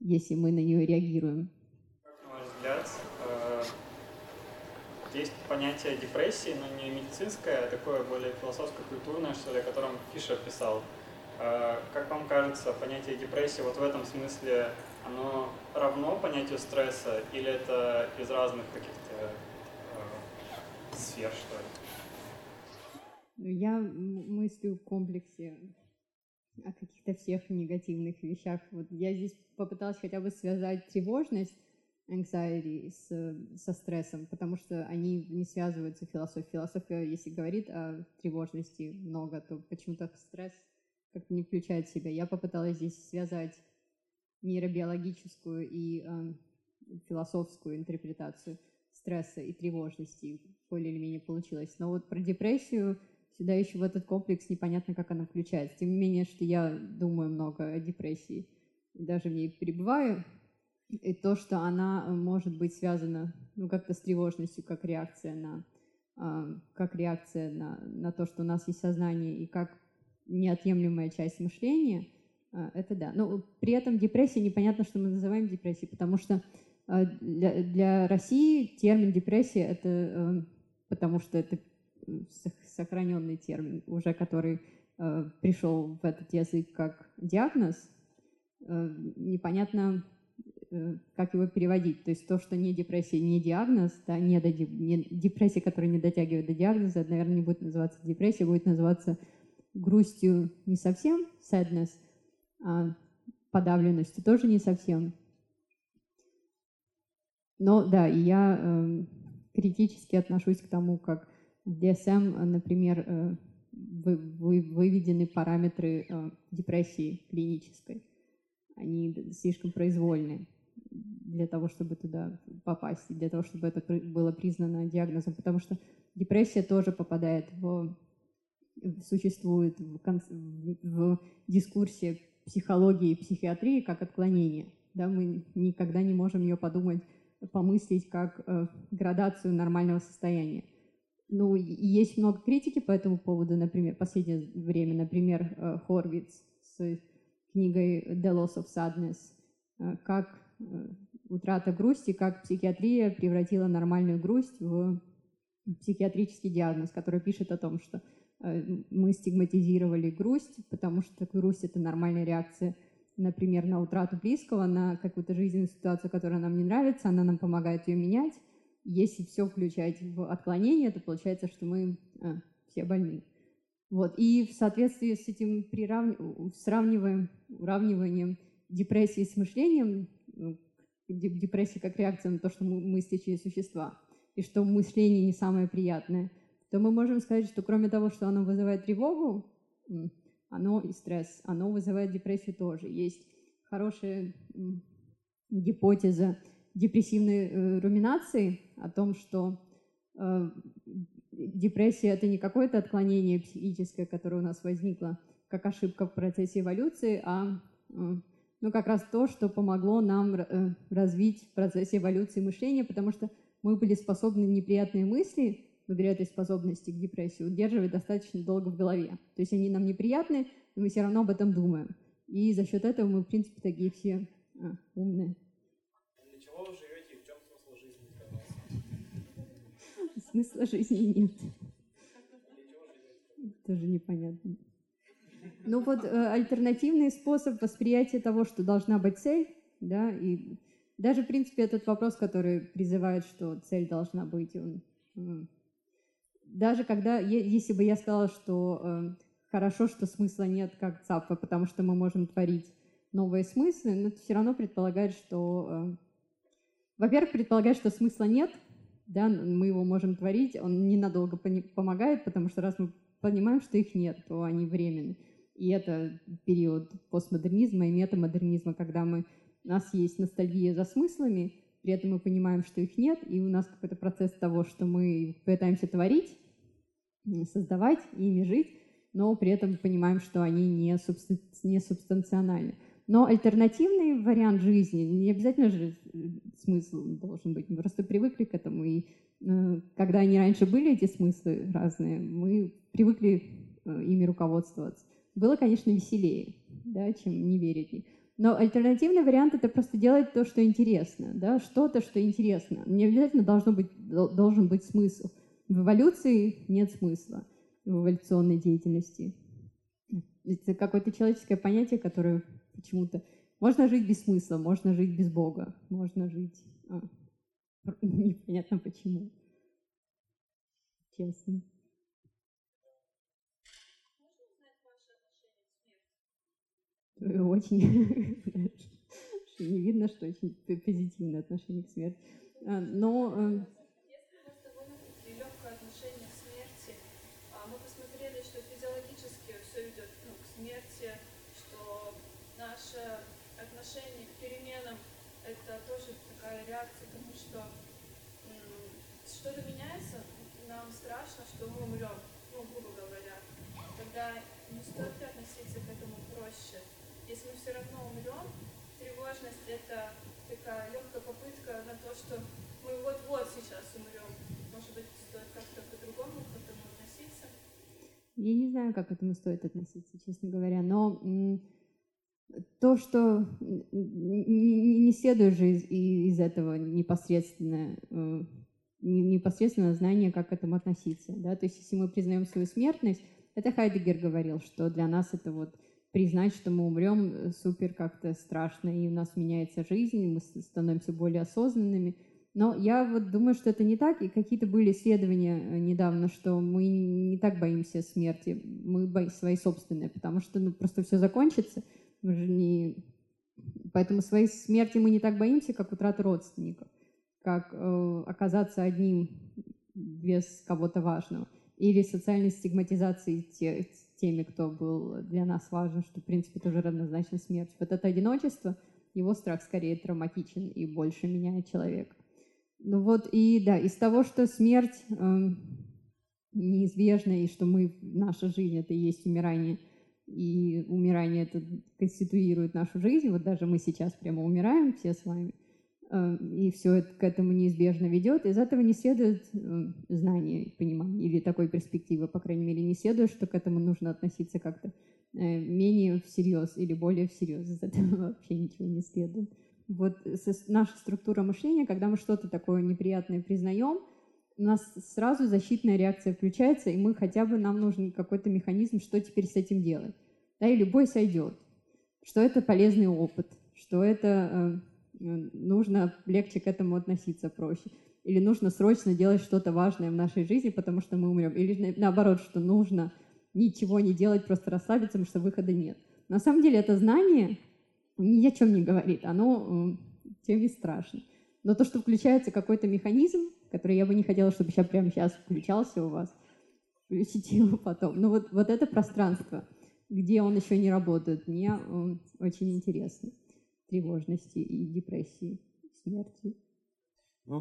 если мы на нее реагируем. Как на ваш взгляд, есть понятие депрессии, но не медицинское, а такое более философско-культурное, что ли, о котором Фишер писал. А, как вам кажется, понятие депрессии вот в этом смысле, оно равно понятию стресса или это из разных каких-то э, сфер, что ли? Я мыслю в комплексе о каких-то всех негативных вещах. Вот я здесь попыталась хотя бы связать тревожность anxiety с, со стрессом, потому что они не связываются философией. Философия, если говорит о тревожности много, то почему-то стресс как-то не включает в себя. Я попыталась здесь связать нейробиологическую и э, философскую интерпретацию стресса и тревожности. Более или менее получилось. Но вот про депрессию сюда еще в этот комплекс непонятно, как она включается. Тем не менее, что я думаю много о депрессии, даже в ней пребываю, и то, что она э, может быть связана ну, как-то с тревожностью, как реакция на, э, как реакция на, на то, что у нас есть сознание, и как неотъемлемая часть мышления, э, это да. Но при этом депрессия, непонятно, что мы называем депрессией, потому что э, для, для России термин депрессия это э, потому что это сохраненный термин, уже который э, пришел в этот язык как диагноз. Э, непонятно, Э, как его переводить. То есть то, что не депрессия, не диагноз, да, не, до, не депрессия, которая не дотягивает до диагноза, наверное, не будет называться депрессия, будет называться грустью не совсем, sadness, а подавленностью тоже не совсем. Но да, и я э, критически отношусь к тому, как DSM, например, э, вы, вы, выведены параметры э, депрессии клинической. Они слишком произвольные для того, чтобы туда попасть, для того, чтобы это было признано диагнозом, потому что депрессия тоже попадает в существует в, в, в дискурсе психологии и психиатрии как отклонение. Да, мы никогда не можем ее подумать, помыслить как э, градацию нормального состояния. Ну, есть много критики по этому поводу, например, в последнее время, например, э, Хорвиц с книгой The Loss of Sadness, э, как э, утрата грусти, как психиатрия превратила нормальную грусть в психиатрический диагноз, который пишет о том, что э, мы стигматизировали грусть, потому что грусть – это нормальная реакция, например, на утрату близкого, на какую-то жизненную ситуацию, которая нам не нравится, она нам помогает ее менять. Если все включать в отклонение, то получается, что мы а, все больны. Вот. И в соответствии с этим прирав... сравниваем, уравниванием депрессии с мышлением, ну, депрессия как реакция на то, что мы мыслящие существа, и что мышление не самое приятное, то мы можем сказать, что кроме того, что оно вызывает тревогу, оно и стресс, оно вызывает депрессию тоже. Есть хорошая гипотеза депрессивной э, руминации о том, что э, депрессия это не какое-то отклонение психическое, которое у нас возникло как ошибка в процессе эволюции, а э, ну, как раз то, что помогло нам э, развить в процессе эволюции мышления, потому что мы были способны неприятные мысли, благодаря этой способности к депрессии, удерживать достаточно долго в голове. То есть они нам неприятны, но мы все равно об этом думаем. И за счет этого мы, в принципе, такие все а, умные. Для чего вы живете и в чем смысл жизни для вас? Смысла жизни нет. Тоже непонятно. Ну вот э, альтернативный способ восприятия того, что должна быть цель, да, и даже, в принципе, этот вопрос, который призывает, что цель должна быть, он, э, даже когда, если бы я сказала, что э, хорошо, что смысла нет, как ЦАПа, потому что мы можем творить новые смыслы, но это все равно предполагает, что, во-первых, предполагает, что смысла нет, да, мы его можем творить, он ненадолго помогает, потому что раз мы понимаем, что их нет, то они временны. И это период постмодернизма и метамодернизма, когда мы, у нас есть ностальгия за смыслами, при этом мы понимаем, что их нет, и у нас какой-то процесс того, что мы пытаемся творить, создавать, ими жить, но при этом понимаем, что они не, субсти... не субстанциональны. Но альтернативный вариант жизни, не обязательно же э, смысл должен быть, мы просто привыкли к этому, и э, когда они раньше были, эти смыслы разные, мы привыкли э, ими руководствоваться. Было, конечно, веселее, да, чем не верить. Но альтернативный вариант это просто делать то, что интересно, да, что-то, что интересно. Не обязательно должно быть, должен быть смысл. В эволюции нет смысла, в эволюционной деятельности. Это какое-то человеческое понятие, которое почему-то... Можно жить без смысла, можно жить без Бога, можно жить... А, непонятно почему. Честно. Очень не видно, что очень позитивное отношение к смерти. А, но э, легкое отношение к смерти. А, мы посмотрели, что физиологически все идет ну, к смерти, что наше отношение к переменам это тоже такая реакция, потому что что-то меняется, нам страшно, что мы умрем, ну, грубо говоря. Тогда не стоит относиться к этому проще если мы все равно умрем, тревожность это такая легкая попытка на то, что мы вот-вот сейчас умрем. Может быть, стоит как-то по-другому к этому относиться? Я не знаю, как к этому стоит относиться, честно говоря, но то, что не, не следует же из, из этого непосредственно э, непосредственно знание, как к этому относиться. Да? То есть, если мы признаем свою смертность, это Хайдегер говорил, что для нас это вот признать, что мы умрем, э, супер как-то страшно, и у нас меняется жизнь, мы становимся более осознанными. Но я вот думаю, что это не так, и какие-то были исследования э, недавно, что мы не так боимся смерти, мы боимся своей собственной, потому что ну, просто все закончится, мы же не... Поэтому своей смерти мы не так боимся, как утраты родственников, как э, оказаться одним без кого-то важного, или социальной стигматизации тех, теми, кто был для нас важен, что, в принципе, тоже равнозначно смерть. Вот это одиночество, его страх скорее травматичен и больше меняет человека. Ну вот, и да, из того, что смерть э, неизбежна, и что мы, наша жизнь — это и есть умирание, и умирание это конституирует нашу жизнь, вот даже мы сейчас прямо умираем все с вами — Э, и все это к этому неизбежно ведет. Из этого не следует э, знание, понимание или такой перспективы, по крайней мере, не следует, что к этому нужно относиться как-то э, менее всерьез или более всерьез. Из этого вообще ничего не следует. Вот наша структура мышления, когда мы что-то такое неприятное признаем, у нас сразу защитная реакция включается, и мы хотя бы, нам нужен какой-то механизм, что теперь с этим делать. Да, и любой сойдет. Что это полезный опыт, что это Э, нужно легче к этому относиться проще. Или нужно срочно делать что-то важное в нашей жизни, потому что мы умрем. Или наоборот, что нужно ничего не делать, просто расслабиться, потому что выхода нет. На самом деле это знание ни о чем не говорит, оно э, тем и страшно. Но то, что включается какой-то механизм, который я бы не хотела, чтобы сейчас прямо сейчас включался у вас, включите его потом. Но вот, вот это пространство, где он еще не работает, мне очень интересно тревожности и депрессии, смерти.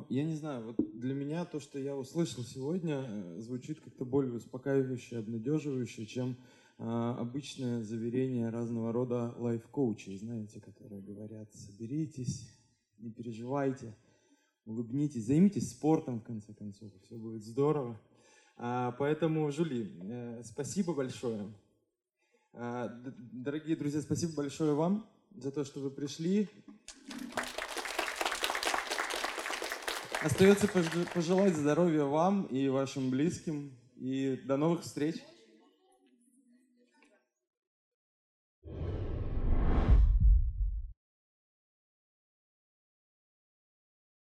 я не знаю, вот для меня то, что я услышал сегодня, э, звучит как-то более успокаивающе, обнадеживающе, чем э, обычное заверение разного рода лайф-коучей, знаете, которые говорят, соберитесь, не переживайте, улыбнитесь, займитесь спортом, в конце концов, все будет здорово. А, поэтому, Жули, э, спасибо большое. А, дорогие друзья, спасибо большое вам за то, что вы пришли. Остается пож- пожелать здоровья вам и вашим близким. И до новых встреч.